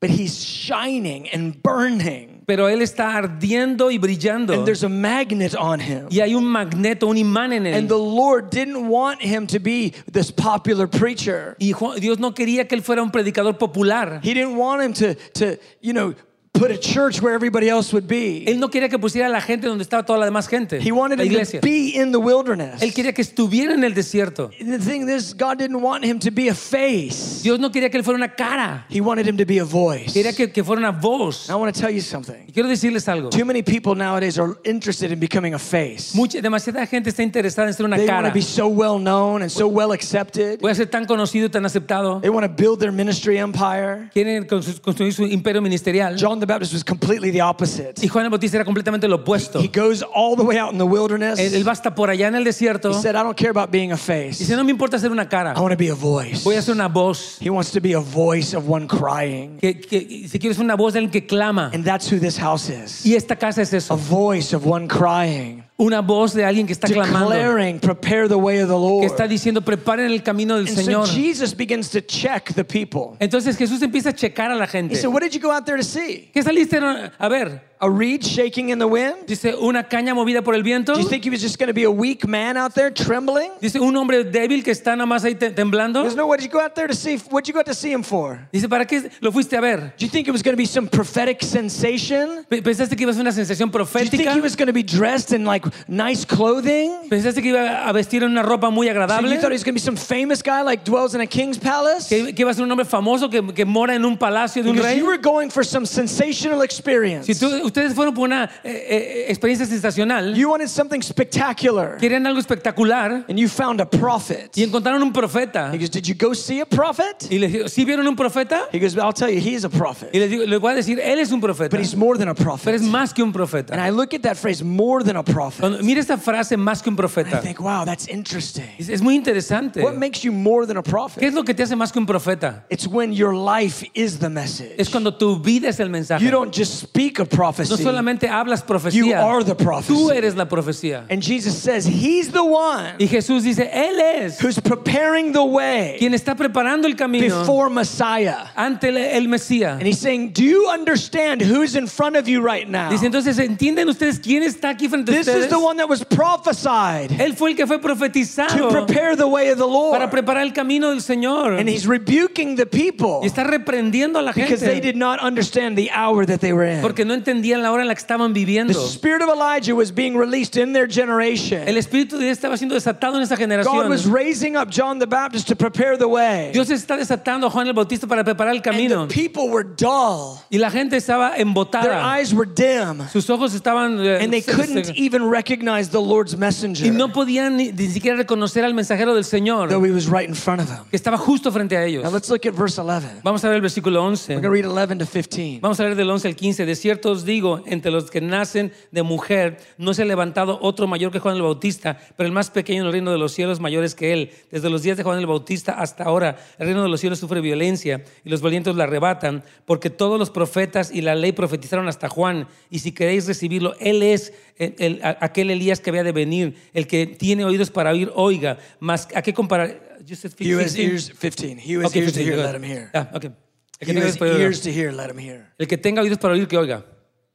but he's shining and burning, pero él está ardiendo y brillando. and there's a magnet on him. Y hay un magneto, un imán en él. And the Lord didn't want him to be this popular preacher. Y Dios no quería que él fuera un predicador popular. He didn't want him to, to you know, put a church where everybody else would be. Él no quería que pusiera a la gente donde estaba toda la demás gente. He wanted La him iglesia. to be in the wilderness. Él quería que estuviera en el desierto. The thing is, God didn't want him to be a face. Dios no quería que él fuera una cara. He wanted him to be a voice. Quería que, que fuera una voz. I want to tell you something. Y quiero decirles algo. Too many people nowadays are interested in becoming a face. Mucha, demasiada gente está interesada en ser una They want cara. to be so well known and so well accepted. Voy a ser tan conocido, tan aceptado. They want to build their ministry empire. Quieren constru- construir su imperio ministerial. John the Baptist was completely the opposite. Y Juan el Bautista era completamente lo opuesto. He goes all the way out in the wilderness. Él, él va hasta por allá en el desierto. He said, I don't care about being a face. Dice, no me importa ser una cara. I want to be a voice. Voy a ser una voz. He wants to be a voice of one crying. Que, que- si quieres una voz de alguien que clama. And that's who this house is. Y esta casa es eso. A voice of one crying. Una voz de alguien que está clamando. Declaring, prepare the way of the Que está diciendo, preparen el camino del And so Señor. Jesus begins to check the people. Entonces Jesús empieza a checar a la He gente. said, What did you go out there to see? ¿Qué saliste a ver? A reed shaking in the wind? Dice, una caña movida por el viento. Do you think he was just going to be a weak man out there trembling? Dice, un hombre débil que está nada más ahí te- temblando. goes, No, what did you go out there to see? What you go out to see him for? Dice, ¿para qué lo fuiste a ver? Do you think it was going to be some prophetic sensation? ¿Pensaste que iba a ser una sensación profética. Do you think he was going to be dressed in like nice clothing? ¿Pensaste que iba a vestir en una ropa muy So agradable? you thought he was going to be some famous guy like dwells in a king's palace? ¿Que, que iba a ser un hombre famoso que, que mora en un palacio de un Because rey? you were going for some sensational experience. Si tú- ustedes fueron por una eh, eh, experiencia sensacional, You wanted something spectacular. querían algo espectacular And you found a prophet. y encontraron un profeta. He goes, Did you go see a prophet? Y les digo, ¿sí vieron un profeta? He goes, I'll tell you, he's a prophet. Y les, digo, les voy a decir, él es un profeta. But he's more than a Pero prophet. es más que un And profeta. I look at that phrase, more than a prophet. Cuando, mira esta frase, más que un I profeta. think, wow, that's interesting. Es, es muy interesante. What makes you more than a ¿Qué prophet? es lo que te hace más que un profeta? It's when your life is the message. Es cuando tu vida es el mensaje. You don't just speak a No prophecy, solamente hablas you are the tú prophecy. eres la profecía. And Jesus says, He's the one Y Jesús dice, Él es who's preparing the way quien está preparando el camino before Messiah. ante el, el Mesías. And He's saying, Do you understand who's in front of you right now? Dice, entonces, ¿entienden ustedes quién está aquí frente a This is the one that was prophesied Él fue el que fue to prepare the way of the Lord. para preparar el camino del Señor. And He's rebuking the people Y está reprendiendo a la because they did not understand the hour that they were in. porque no entendían la hora en la que estaban The viviendo. spirit of Elijah was being released in their generation. El espíritu de Dios estaba siendo desatado en esa God generación. was raising up John the Baptist to prepare the way. Dios está desatando a Juan el Bautista para preparar el And camino. the people were dull. Y la gente estaba Their embotada. eyes were dim. Sus ojos estaban... eh, And they couldn't even recognize the Lord's messenger. y no podían ni, ni siquiera reconocer al mensajero del Señor Though he was right in front of them. que estaba justo frente a ellos. Now let's look at verse 11. Vamos a ver el versículo 11. We're going to read 11 to 15. Vamos a ver del 11 al 15. De cierto os digo, entre los que nacen de mujer, no se ha levantado otro mayor que Juan el Bautista, pero el más pequeño en el reino de los cielos mayor es que él. Desde los días de Juan el Bautista hasta ahora, el reino de los cielos sufre violencia y los valientes la arrebatan, porque todos los profetas y la ley profetizaron hasta Juan. Y si queréis recibirlo, él es el- el- aquel Elías que había de venir, el que tiene oídos para oír, oiga. Más, ¿A qué comparar? You said He who has 15? ears, 15. He has Okay, ears to 15, hear, go let him hear. Ah, okay. El He que tenga has ears to hear, let him hear. el que tenga oídos para oír, que oiga.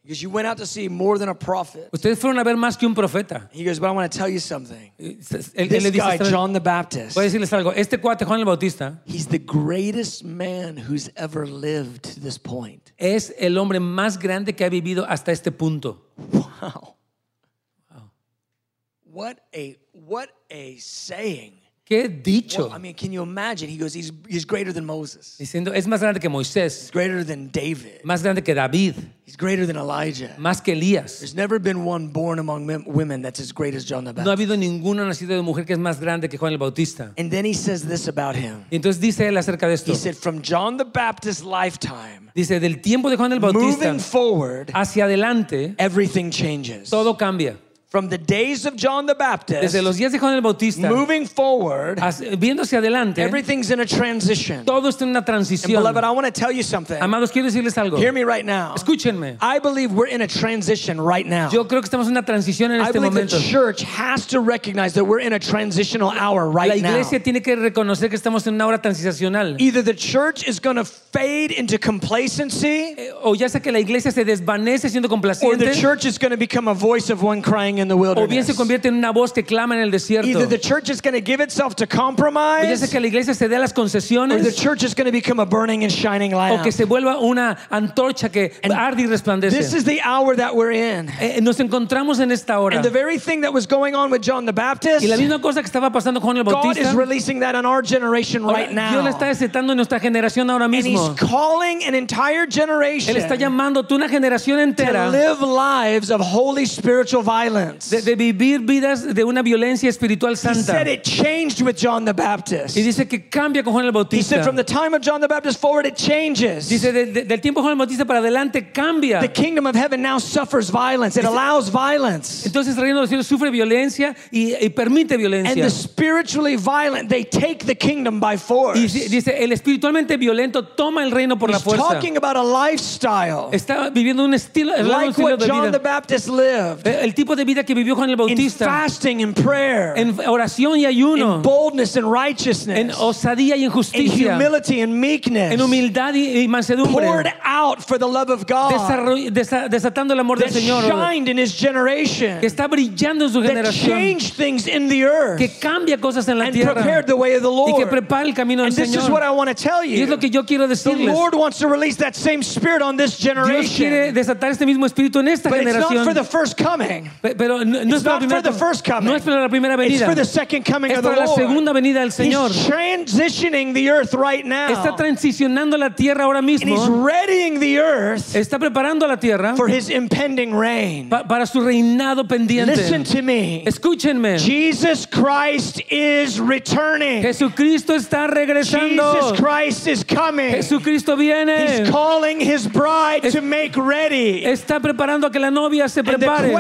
Because you went out to see more than a prophet. Ustedes fueron a ver más que un profeta. He goes, but I want to tell you something. Él, This le dice, guy, John the Baptist, voy a decirles algo, este cuate Juan el Bautista he's the greatest man who's ever lived to this point. es el hombre más grande que ha vivido hasta este punto. Wow. Wow. What a what a saying. Qué dicho. Well, I mean, can you imagine? He goes, he's, he's greater than Moses. Diciendo, es más grande que Moisés, He's greater than David. más grande que David, He's greater than Elijah. más que Elías. There's never been one born among men- women that's as great as John the No ha Baptist. habido ninguno nacido de mujer que es más grande que Juan el Bautista. And then he says this about him. Y entonces dice él acerca de esto. He said, from John the Baptist's lifetime, Dice, del tiempo de Juan el Bautista moving forward, hacia adelante, everything changes. todo cambia. From the days of John the Baptist, Desde los días de Juan el Bautista, moving forward, viendo hacia adelante, everything's in a transition. todo está en una And beloved, I want to tell you something. Amados, quiero decirles algo. Hear me right now. Escúchenme. I believe we're in a transition right now. Yo creo que estamos en una transición en I este believe the church has to recognize that we're in a transitional hour right now. iglesia tiene que reconocer que estamos en una hora transicional. Either the church is going to fade into complacency, Eh, O ya sea que la iglesia se desvanece siendo or the church is going to become a voice of one crying in the o bien se convierte en una voz que clama en el desierto. Either the church is going to give itself to O ya sea compromise, que la iglesia se dé las or the concesiones, church is going to become a burning and shining o lamp. que se vuelva una antorcha que arde y This resplandece. is the hour that we're in. Eh, Nos encontramos en esta hora. And the very thing that was going on with John the Baptist, Y la misma cosa que estaba pasando con Juan el God is releasing that on our generation ahora, right Dios le está now. desatando en nuestra generación ahora And He's mismo. calling an entire generation Él está llamando a una generación to entera live lives of holy spiritual violence. de, de vivir vidas de una violencia espiritual He said santa. it changed with John the Baptist. Y dice que cambia con Juan el He Bautista. said from the time of John the Baptist forward, it changes. Dice de- de- del tiempo de Juan el Bautista para adelante cambia. The kingdom of heaven now suffers violence. It allows violence. Entonces el reino de los cielos sufre violencia y, y permite And violencia. the spiritually violent, they take the kingdom by force. Y dice, el espiritualmente violento toma el reino por la He's fuerza. talking about a lifestyle Está viviendo un estilo, de un like estilo what de John the. Baptist lived El tipo de vida que vivió Juan el in fasting and prayer, En oración y ayuno. in boldness and En righteousness, osadía y en in humility and meekness, En humildad y, y mansedumbre. poured out for the love of God, desa- desatando el amor del that Señor. shined in his generation, Que está brillando en su that changed things in the earth, Que cambia cosas en la and tierra. prepared the way of the Lord. Y que prepara el camino del And this is what I want to tell Y es lo you. que yo quiero The. Lord wants to release that same spirit on this Dios quiere generation. desatar este mismo espíritu en esta But it's not for the first coming. Pe- Pero no, no es para primera, no es para la primera venida. Es para la segunda venida del Señor. He's transitioning the earth right Está now. transicionando la tierra ahora mismo. readying the earth Está preparando la tierra for his impending reign. pa- para su reinado pendiente. Listen to me. Escúchenme. Jesus Christ is returning. Jesucristo está regresando. Jesus Christ is coming. Jesucristo viene. He's calling his bride Es- to make ready. Está preparando a que la novia se prepare.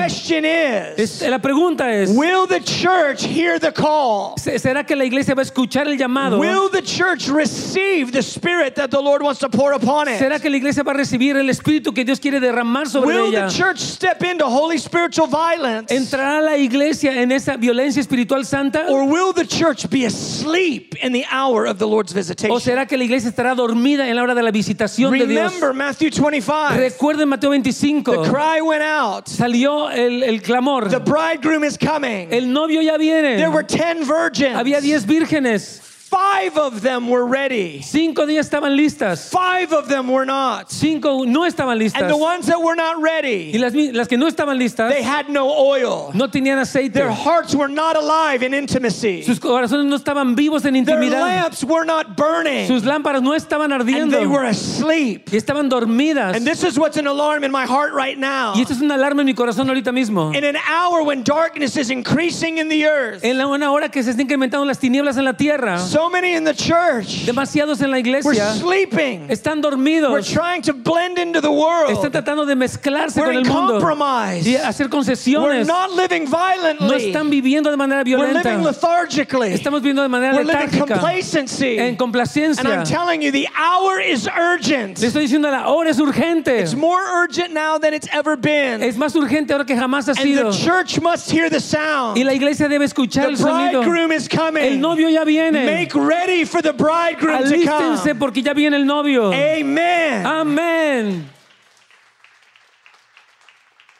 Is la pregunta es, Will the church hear the call? ¿se- ¿será que la iglesia va a escuchar el llamado? Will the church receive the spirit that the Lord wants to pour upon ¿Será it? que la iglesia va a recibir el espíritu que Dios quiere derramar sobre Will ella? the church step into holy spiritual violence? ¿Entrará la iglesia en esa violencia espiritual santa? Or will the church be asleep in the hour of the Lord's ¿O visitation? será que la iglesia estará dormida en la hora de la visitación de Dios? Remember Matthew 25. Recuerden Mateo 25. The cry went out. Salió el, el clamor. The bridegroom is coming. El novio ya viene. There were 10 virgins. Había diez vírgenes. Five of them were ready. Cinco días estaban listas. Five of them were not. Cinco no estaban listas. And the ones that were not ready. Y las, las que no estaban listas they had no oil. no tenían aceite. Their hearts were not alive in intimacy. Sus corazones no estaban vivos en Their intimidad. lamps were not burning. Sus lámparas no estaban And ardiendo. they were asleep. Y estaban dormidas. And this is what's an alarm in my heart right now. Y esto es una alarma en mi corazón ahorita mismo. In an hour when darkness is increasing in the earth, En la, una hora que se están incrementando las tinieblas en la tierra, so many in the church, demasiados en la we're sleeping. están We're trying to blend into the world. Están tratando de mezclarse We're con el mundo compromise. y hacer We're not living No violently. están viviendo de manera We're living lethargically. Estamos viviendo de manera We're living complacency. en And I'm telling you, the hour is urgent. Le estoy diciendo, la hora es urgente. It's more urgent now than it's ever been. Es más urgente ahora que jamás ha And the church must hear the sound. Y la iglesia debe escuchar The el sonido. bridegroom is El coming. novio ya viene. Make ready for the bridegroom to come. porque ya viene el novio. Amen. Amén.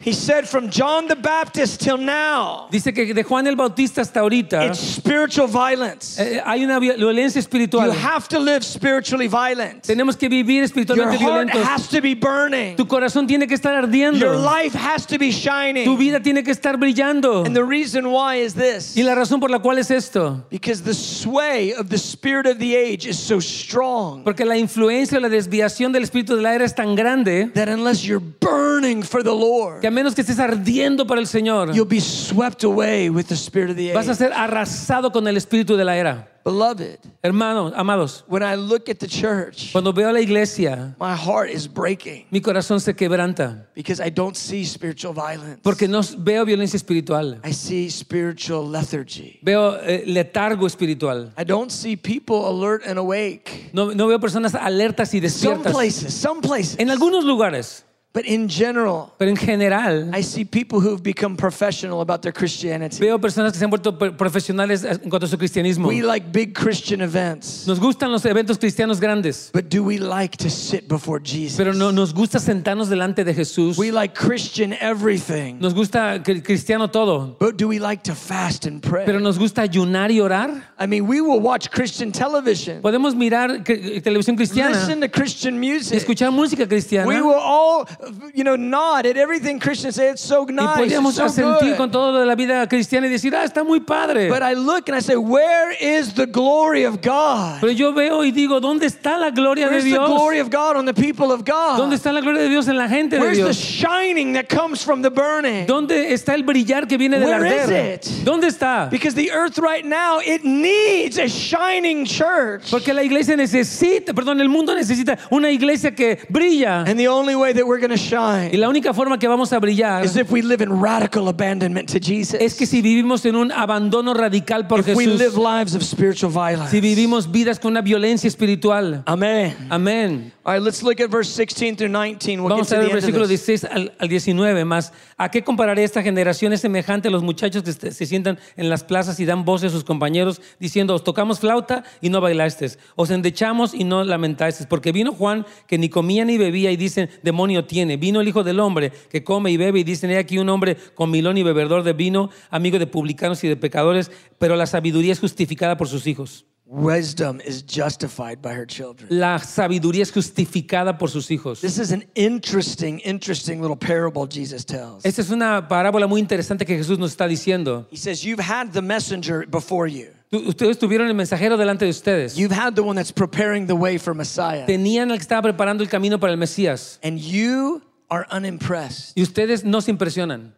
He said from John the Baptist till now, Dice que de Juan el Bautista hasta ahorita it's spiritual violence. eh, hay una vi- violencia You have to live spiritually violent. Tenemos que vivir espiritualmente Your heart violentos. has to be burning. Tu corazón tiene que estar ardiendo. Your life has to be shining. Tu vida tiene que estar brillando. And the reason why is this Y la razón por la cual es esto. because the sway of the spirit of the age is so strong Porque la influencia o la desviación del espíritu de la era es tan grande that unless you're burning for the Lord, a menos que estés ardiendo para el Señor, you'll be swept away with the spirit of the vas a age. ser arrasado con el espíritu de la era. Beloved, Hermanos, amados, when I look at the church, cuando veo a la iglesia, my heart is breaking mi corazón se quebranta because I don't see spiritual violence. porque no veo violencia espiritual. I see spiritual lethargy. Veo eh, letargo espiritual. I don't see people alert and awake. No, no veo personas alertas y Some despiertas. places, some places. En algunos lugares, But in general, pero en general, I see people who've become professional about their Christianity. veo personas que se han vuelto profesionales en cuanto a su cristianismo. We like big Christian events, Nos gustan los eventos cristianos grandes, but do we like to sit before Jesus? pero no, nos gusta sentarnos delante de Jesús. We like Christian everything, Nos gusta cristiano todo, but do we like to fast and pray? pero nos gusta ayunar y orar. I mean, we will watch Christian television, Podemos mirar televisión cristiana listen to Christian music. escuchar música cristiana We will all, you know, nod at everything Christians say. It's so y nice, podemos it's so asentir con good. todo de la vida cristiana y decir, ah, está muy padre. But I look and I say, where is the glory of God? Pero yo veo y digo, ¿dónde está la gloria de Where's the glory of God on the people of God? ¿Dónde está la gloria de Dios en la gente de Where's the shining that comes from the burning? ¿Dónde está el brillar que viene del Where is arder? it? ¿Dónde está? Because the earth right now, it needs a shining church. Porque la iglesia necesita, perdón, el mundo necesita una iglesia que brilla. And the only way that we're going to Y shine la única forma que vamos a brillar is if we live in radical abandonment to Jesus. es que si vivimos en un abandono radical por If we live Jesús, lives of spiritual violence. si vivimos vidas con una violencia espiritual. Amen. Amén. All right, let's look at verse 16 through 19. We'll get Vamos to a ver el versículo this. 16 al, al 19 más. ¿A qué compararé esta generación? Es semejante a los muchachos que se se sientan en las plazas y dan voces a sus compañeros diciendo, os tocamos flauta y no bailasteis, os endechamos y no lamentasteis, porque vino Juan que ni comía ni bebía y dicen, demonio tiene. Vino el Hijo del Hombre que come y bebe y dicen, he aquí un hombre comilón y bebedor de vino, amigo de publicanos y de pecadores, pero la sabiduría es justificada por sus hijos. Wisdom is justified by her children. La sabiduría es justificada por sus hijos. This is an interesting, interesting little parable Jesus tells. Esta es una parábola muy interesante que Jesús nos está diciendo. He says, You've had the messenger before you, Ustedes tuvieron el mensajero delante de ustedes. you've had the one that's preparing the way for Messiah, Tenían al que estaba preparando el camino para el Mesías. and you are unimpressed. Y ustedes no se impresionan.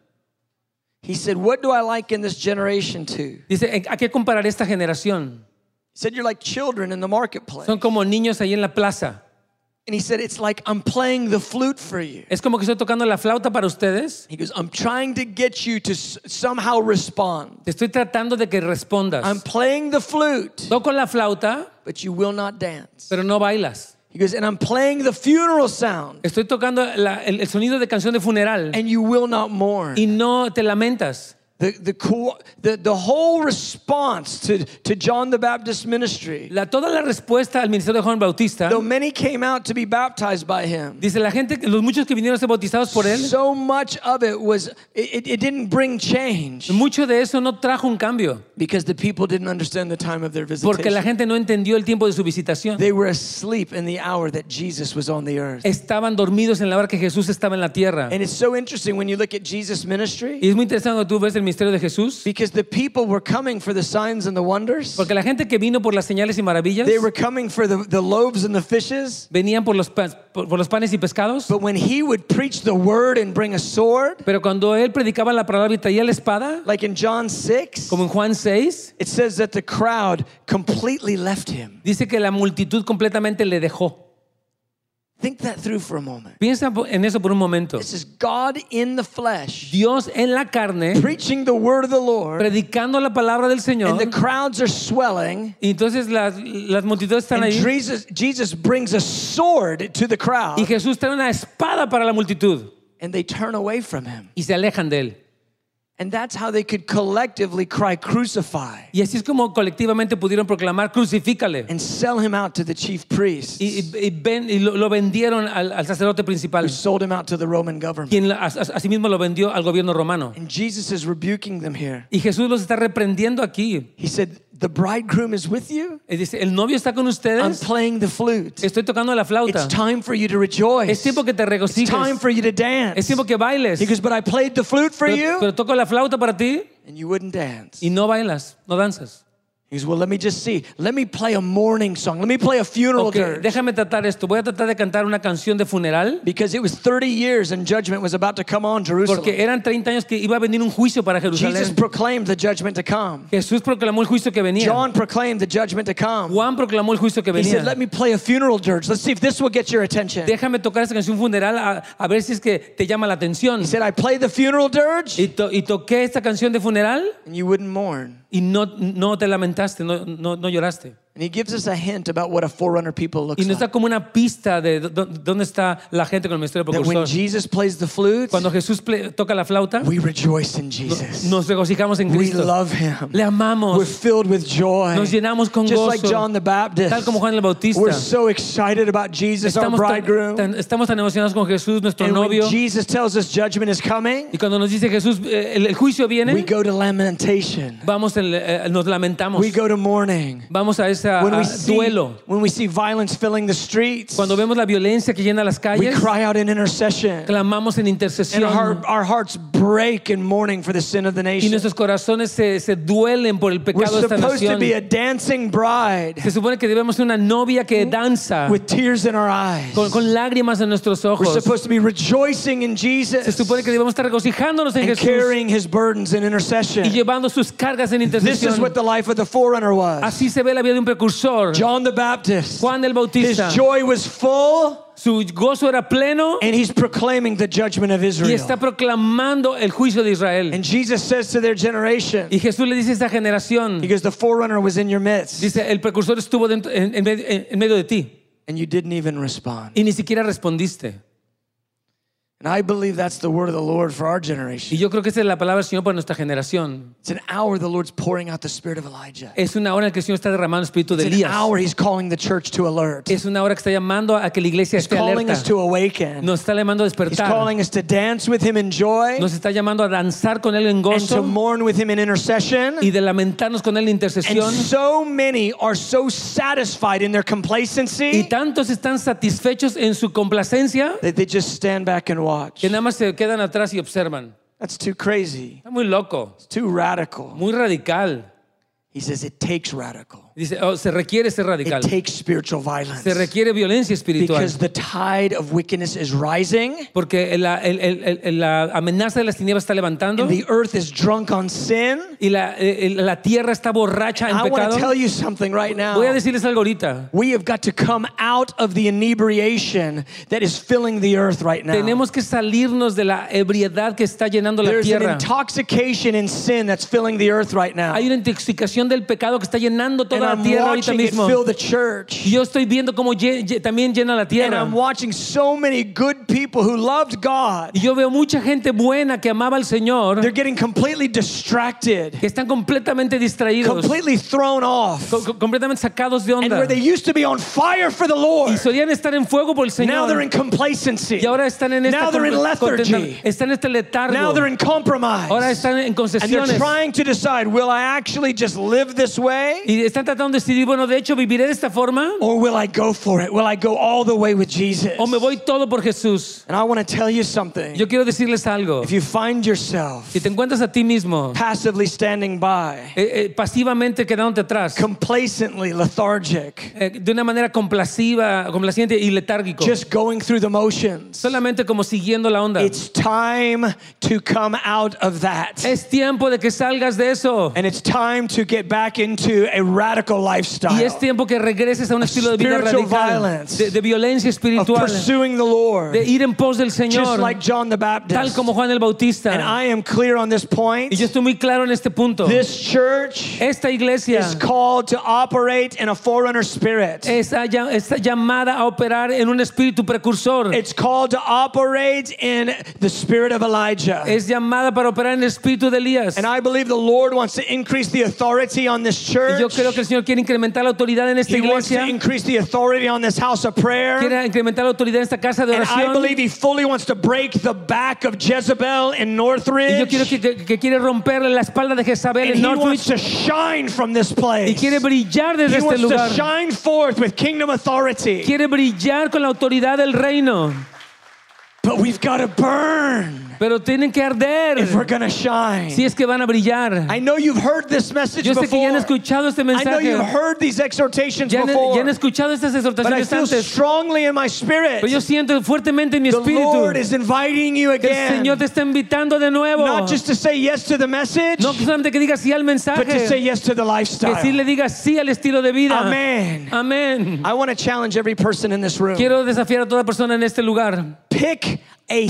He said, What do I like in this generation too? Dice, ¿a qué compararé esta generación? He said, You're like children in the marketplace. Son como niños ahí en la plaza. And he said, It's like I'm playing the flute for you. Es como que estoy tocando la flauta para ustedes. He goes, I'm trying to get you to somehow respond. Te estoy tratando de que respondas. I'm playing the flute, Toco la flauta, but you will not dance. pero no bailas. He goes, and I'm playing the funeral sound, Estoy tocando la- el, el sonido de canción de funeral and you will not mourn. y no te lamentas. The, the, the, the whole response to, to John the Baptist ministry, La, toda la respuesta al ministerio de Juan Bautista, though many came out to be baptized by him, dice la gente, los muchos que vinieron a ser bautizados por él, so much of it was, it, it didn't bring change mucho de eso no trajo un cambio, because the people didn't understand the time of their visitation. porque la gente no entendió el tiempo de su visitación. They were asleep in the hour that Jesus was on the earth. Estaban dormidos en la hora que Jesús estaba en la tierra. And it's so interesting when you look at Jesus' ministry Y es muy interesante cuando tú ves el ministerio de Jesús, because the people were coming for the signs and the wonders. porque la gente que vino por las señales y maravillas, They were coming for the, the loaves and the fishes. venían por los, pa- por, por los panes y pescados, But when he would preach the word and bring a sword, pero cuando él predicaba la palabra y traía la espada, like in John 6, como en Juan 6, it says that the crowd completely left him. dice que la multitud completamente le dejó. Think that through for a moment. Piensa en eso por un momento. This is God in the flesh Dios en la carne, preaching the word of the Lord, predicando la palabra del Señor, and the crowds are swelling. y entonces las, las multitudes están And ahí, Jesus, Jesus brings a sword to the crowd, y Jesús trae una espada para la multitud, and they turn away from him. y se alejan de él. And that's how they could collectively cry, crucify, Y así es como colectivamente pudieron proclamar, crucifícale. and sell him out to the chief priests, Y, y- y ven- y lo, lo vendieron al, al sacerdote principal, who sold him out to the Roman government. quien la- as- as- asimismo lo vendió al gobierno romano. And Jesus is rebuking them here. Y Jesús los está reprendiendo aquí. He said, The bridegroom is with you. Dice, el novio está con ustedes. I'm playing the flute. Estoy tocando la flauta. It's time for you to rejoice. Es tiempo que te It's regocijes. time for you to dance. Es tiempo que bailes. He goes, But I played the flute for Pero, you, pero toco la flauta para ti and you wouldn't dance. y no bailas, no danzas. He goes, Well, let me just see. Let me play a mourning song. Let me play a funeral Ok, dirge. déjame tratar esto. Voy a tratar de cantar una canción de funeral Because it was 30 years and judgment was about to come on Jerusalem. porque eran 30 años que iba a venir un juicio para Jerusalén. Jesus proclaimed the judgment to come. Jesús proclamó el juicio que venía. John proclaimed the judgment to come. Juan proclamó el juicio que venía. He said. Let me play a funeral dirge. Let's see if this will get your attention. Déjame tocar esta canción funeral a, a ver si es que te llama la atención. He said, I played the funeral dirge Y, to- y toqué esta canción de funeral and you wouldn't mourn. Y no, no te lamentaste, no, no, no lloraste. And he gives us a hint about what a forerunner people Y looks nos da como una pista de dó- dó- dónde está la gente con el ministerio That when. Jesus plays the flute, Cuando Jesús toca la flauta, we rejoice in Jesus. nos regocijamos en Cristo. We love him. Le amamos. We're filled with joy. nos llenamos con Just like. John the Baptist. Tal como Juan el Bautista. We're so excited about Jesus, our Estamos bridegroom. tan- estamos tan emocionados con Jesús, nuestro And when. Jesus tells us judgment is coming, Y cuando nos dice Jesús, eh, el, el juicio we go to lamentation. vamos, el- eh, nos lamentamos. We go to mourning. Vamos a ese When we see, duelo. when we see violence filling the streets, Cuando vemos la violencia que llena las we calles, cry out in intercession. clamamos en And intercesión. our, our hearts break in mourning for the sin of the Y nation. nuestros corazones se, se duelen por el We're pecado de esta supposed to nación. be a dancing bride Se supone que debemos ser una novia que danza with tears in our eyes. con, con lágrimas en nuestros We're ojos. supposed to be rejoicing in Se Jesus supone que debemos estar regocijándonos en and Jesús carrying his burdens in y llevando sus cargas en This is intercesión. what the life of the forerunner was. Así se ve la vida de un precursor. John the Baptist. Juan el Bautista, His joy was full, Su gozo era pleno and he's proclaiming the judgment of Israel. y está proclamando el juicio de Israel. And Jesus says to their generation, Y Jesús le dice a esta generación, He goes, The forerunner was in your midst, dice, el precursor estuvo en en- en medio de ti and you didn't even respond. y ni siquiera respondiste. And I believe that's the word of the Lord for our generation. Y yo creo que esa es la palabra del Señor para nuestra generación. It's an hour the Lord's pouring out the spirit of Elijah. Es una hora en que el Señor está derramando el espíritu de It's an Elías. hour He's calling the church to alert. Es una hora que está llamando a que la iglesia He's esté calling us to awaken. Nos está llamando a He's despertar. calling us to dance with Him in joy Nos está llamando a danzar con Él en and to gozo mourn with Him in intercession. y de lamentarnos con Él en And intercesión. so many are so satisfied in their Y complacency tantos están satisfechos en su complacencia that they just stand back and watch. que nada más se quedan atrás y observan. That's too crazy. Está muy loco, It's too radical. muy radical. He says it takes radical. Dice, oh, se requiere ser It radical. takes spiritual violence. Se requiere violencia espiritual. Because the tide of wickedness is rising Porque la, el- el- el- la amenaza de las tinieblas está levantando and the earth is drunk on sin. y la, eh, eh, la tierra está borracha en I pecado. tell you something right now. Voy a decirles algo ahorita. We have got to come out of the inebriation that is filling the earth right now. Tenemos que salirnos de la ebriedad que está llenando la There's an tierra. intoxication in sin that's filling the earth right now. Hay una intoxicación del pecado que está llenando And toda la I'm tierra ahorita mismo. fill the church. Y Yo estoy viendo cómo también llena la tierra. I'm watching so many good people who loved God. Y yo veo mucha gente buena que amaba al Señor They're getting completely distracted, que están completamente distraídos, completely thrown off. co- co- completamente sacados de And onda. where they used to be on fire for the Y solían estar en fuego por el now they're Señor. in complacency. Y ahora están en esta Now they're in lethargy. están en este letargo. Now they're in compromise. Ahora están en And they're concesiones. trying to decide will I actually just live this way? Y están tratando de decidir, bueno, de hecho, ¿viviré de esta forma? Or will I go for it? Will I go all the way with Jesus? ¿O me voy todo por Jesús? And I want to tell you something. Yo quiero decirles algo. If you find yourself Si te encuentras a ti mismo passively standing by, eh, eh, pasivamente quedándote atrás, complacently lethargic, eh, de una manera complaciva, complaciente y letárgico, just going through the motions, solamente como siguiendo la onda. it's time to come out of that. Es tiempo de que salgas de eso And it's time to get back into a radical radical lifestyle. Y es tiempo que regreses a un estilo de vida radical, violence. de, de violencia of espiritual, pursuing the Lord, de ir en pos del just Señor, like John the tal Baptist. como Juan el Bautista. And I am clear on this point. Y yo estoy muy claro en este punto. This church Esta iglesia is called to operate in a forerunner spirit. está, está llamada a operar en un espíritu precursor. It's called to operate in the spirit of Elijah. Es llamada para operar en el espíritu de Elías. And I believe the Lord wants to increase the authority on this Y church. yo creo que el Señor quiere incrementar la autoridad en esta He wants to iglesia. increase the authority on this house of prayer. Quiere incrementar la autoridad en esta casa de And I oración. believe he fully wants to break the back of Jezebel in Y yo Northridge. quiero que, que- que quiere romper la espalda de Jezabel And en he wants to shine from this y place. quiere brillar desde He este wants lugar. to shine forth with kingdom authority. Quiere brillar con la autoridad del reino. But we've got to burn Pero tienen que arder if we're to shine. si es que van a brillar. I know you've heard this message Yo sé que ya han escuchado este I know mensaje. you've heard these exhortations Ya han, before. ya han escuchado estas But I exhortaciones feel antes. strongly in my spirit. Pero yo siento fuertemente en mi The Lord espíritu is inviting you que el again. Señor te está invitando de nuevo. Not just to say yes to the message, No solamente que digas sí al but to say mensaje, yes to the que lifestyle. sí le digas sí al estilo de vida. Amén. I want to challenge every person in this room. Quiero desafiar a toda persona en este lugar. Pick a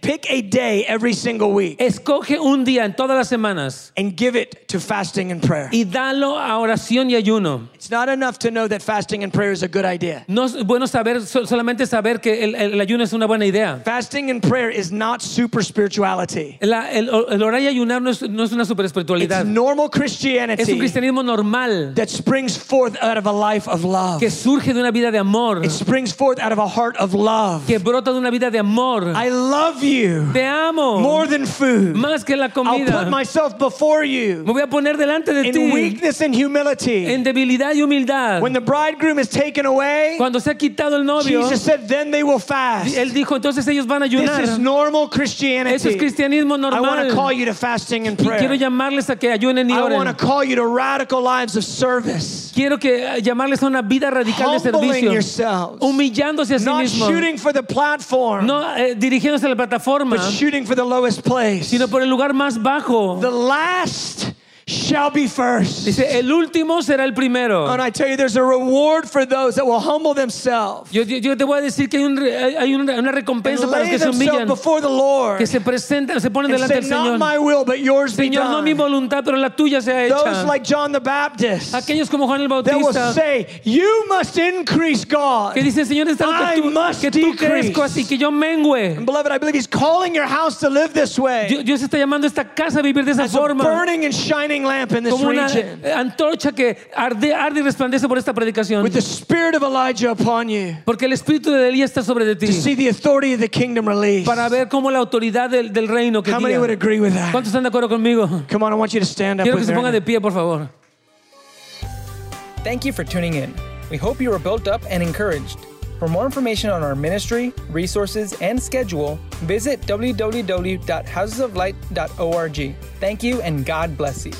pick a day every single week Escoge un día en todas las semanas and give it to fasting and prayer. y dalo a oración y ayuno. It's not enough to know that fasting and prayer is a good idea. No es bueno saber so- solamente saber que el, el ayuno es una buena idea. Fasting and prayer is not super spirituality. La- el, el orar y ayunar no es, no es una super espiritualidad. It's normal Es un Christianity cristianismo normal that springs forth out of a life of love. que surge de una vida de amor, It springs forth out of a heart of love. que brota de una vida de amor. I love you Te amo more than food. más que la I'll put myself before you Me voy a poner delante de in ti weakness and humility. en debilidad y humildad. When the bridegroom is taken away, Cuando se ha quitado el novio, Jesus said, then they will fast. él dijo, entonces ellos van a This is normal Eso es Christianity. cristianismo I want to call you to fasting and Y quiero prayer. llamarles a que ayunen y I want to call you to radical lives of service. Quiero que eh, llamarles a una vida radical de Humbling servicio, yourselves. humillándose a sí Not shooting for the platform, no eh, dirigiéndose a la plataforma, but shooting for the lowest place. sino por el lugar más bajo. The last shall be first. Dice, el último será el primero. And I tell you, there's a reward for those that will humble themselves Yo, yo- yo te voy a decir que hay, un hay una, recompensa para los que se humillan, before the Lord que se presentan, se ponen delante del not my will, but yours be Señor, no mi voluntad, pero la tuya sea hecha. Those like John the Baptist Aquellos como Juan el Bautista. that will say, you must increase God. que dicen, Señor, es I que tú, que tú crezco así, que yo mengue. And beloved, I believe he's calling your house to live this way Dios, está llamando esta casa a vivir de esa as a forma. burning and shining lamp in this como una region eh, antorcha que arde, arde y resplandece por esta predicación. with the spirit of Elijah upon you Porque el espíritu de Elías está sobre de to ti. see the authority of the kingdom released. Para ver cómo la autoridad del, del reino que How many would agree with that? ¿Cuántos están de acuerdo conmigo? Come on, I want you to stand up Quiero que se pongan de pie, por favor. Thank you for tuning in. We hope you were built up and encouraged. For more information on our ministry, resources, and schedule, visit www.housesoflight.org. Thank you and God bless you.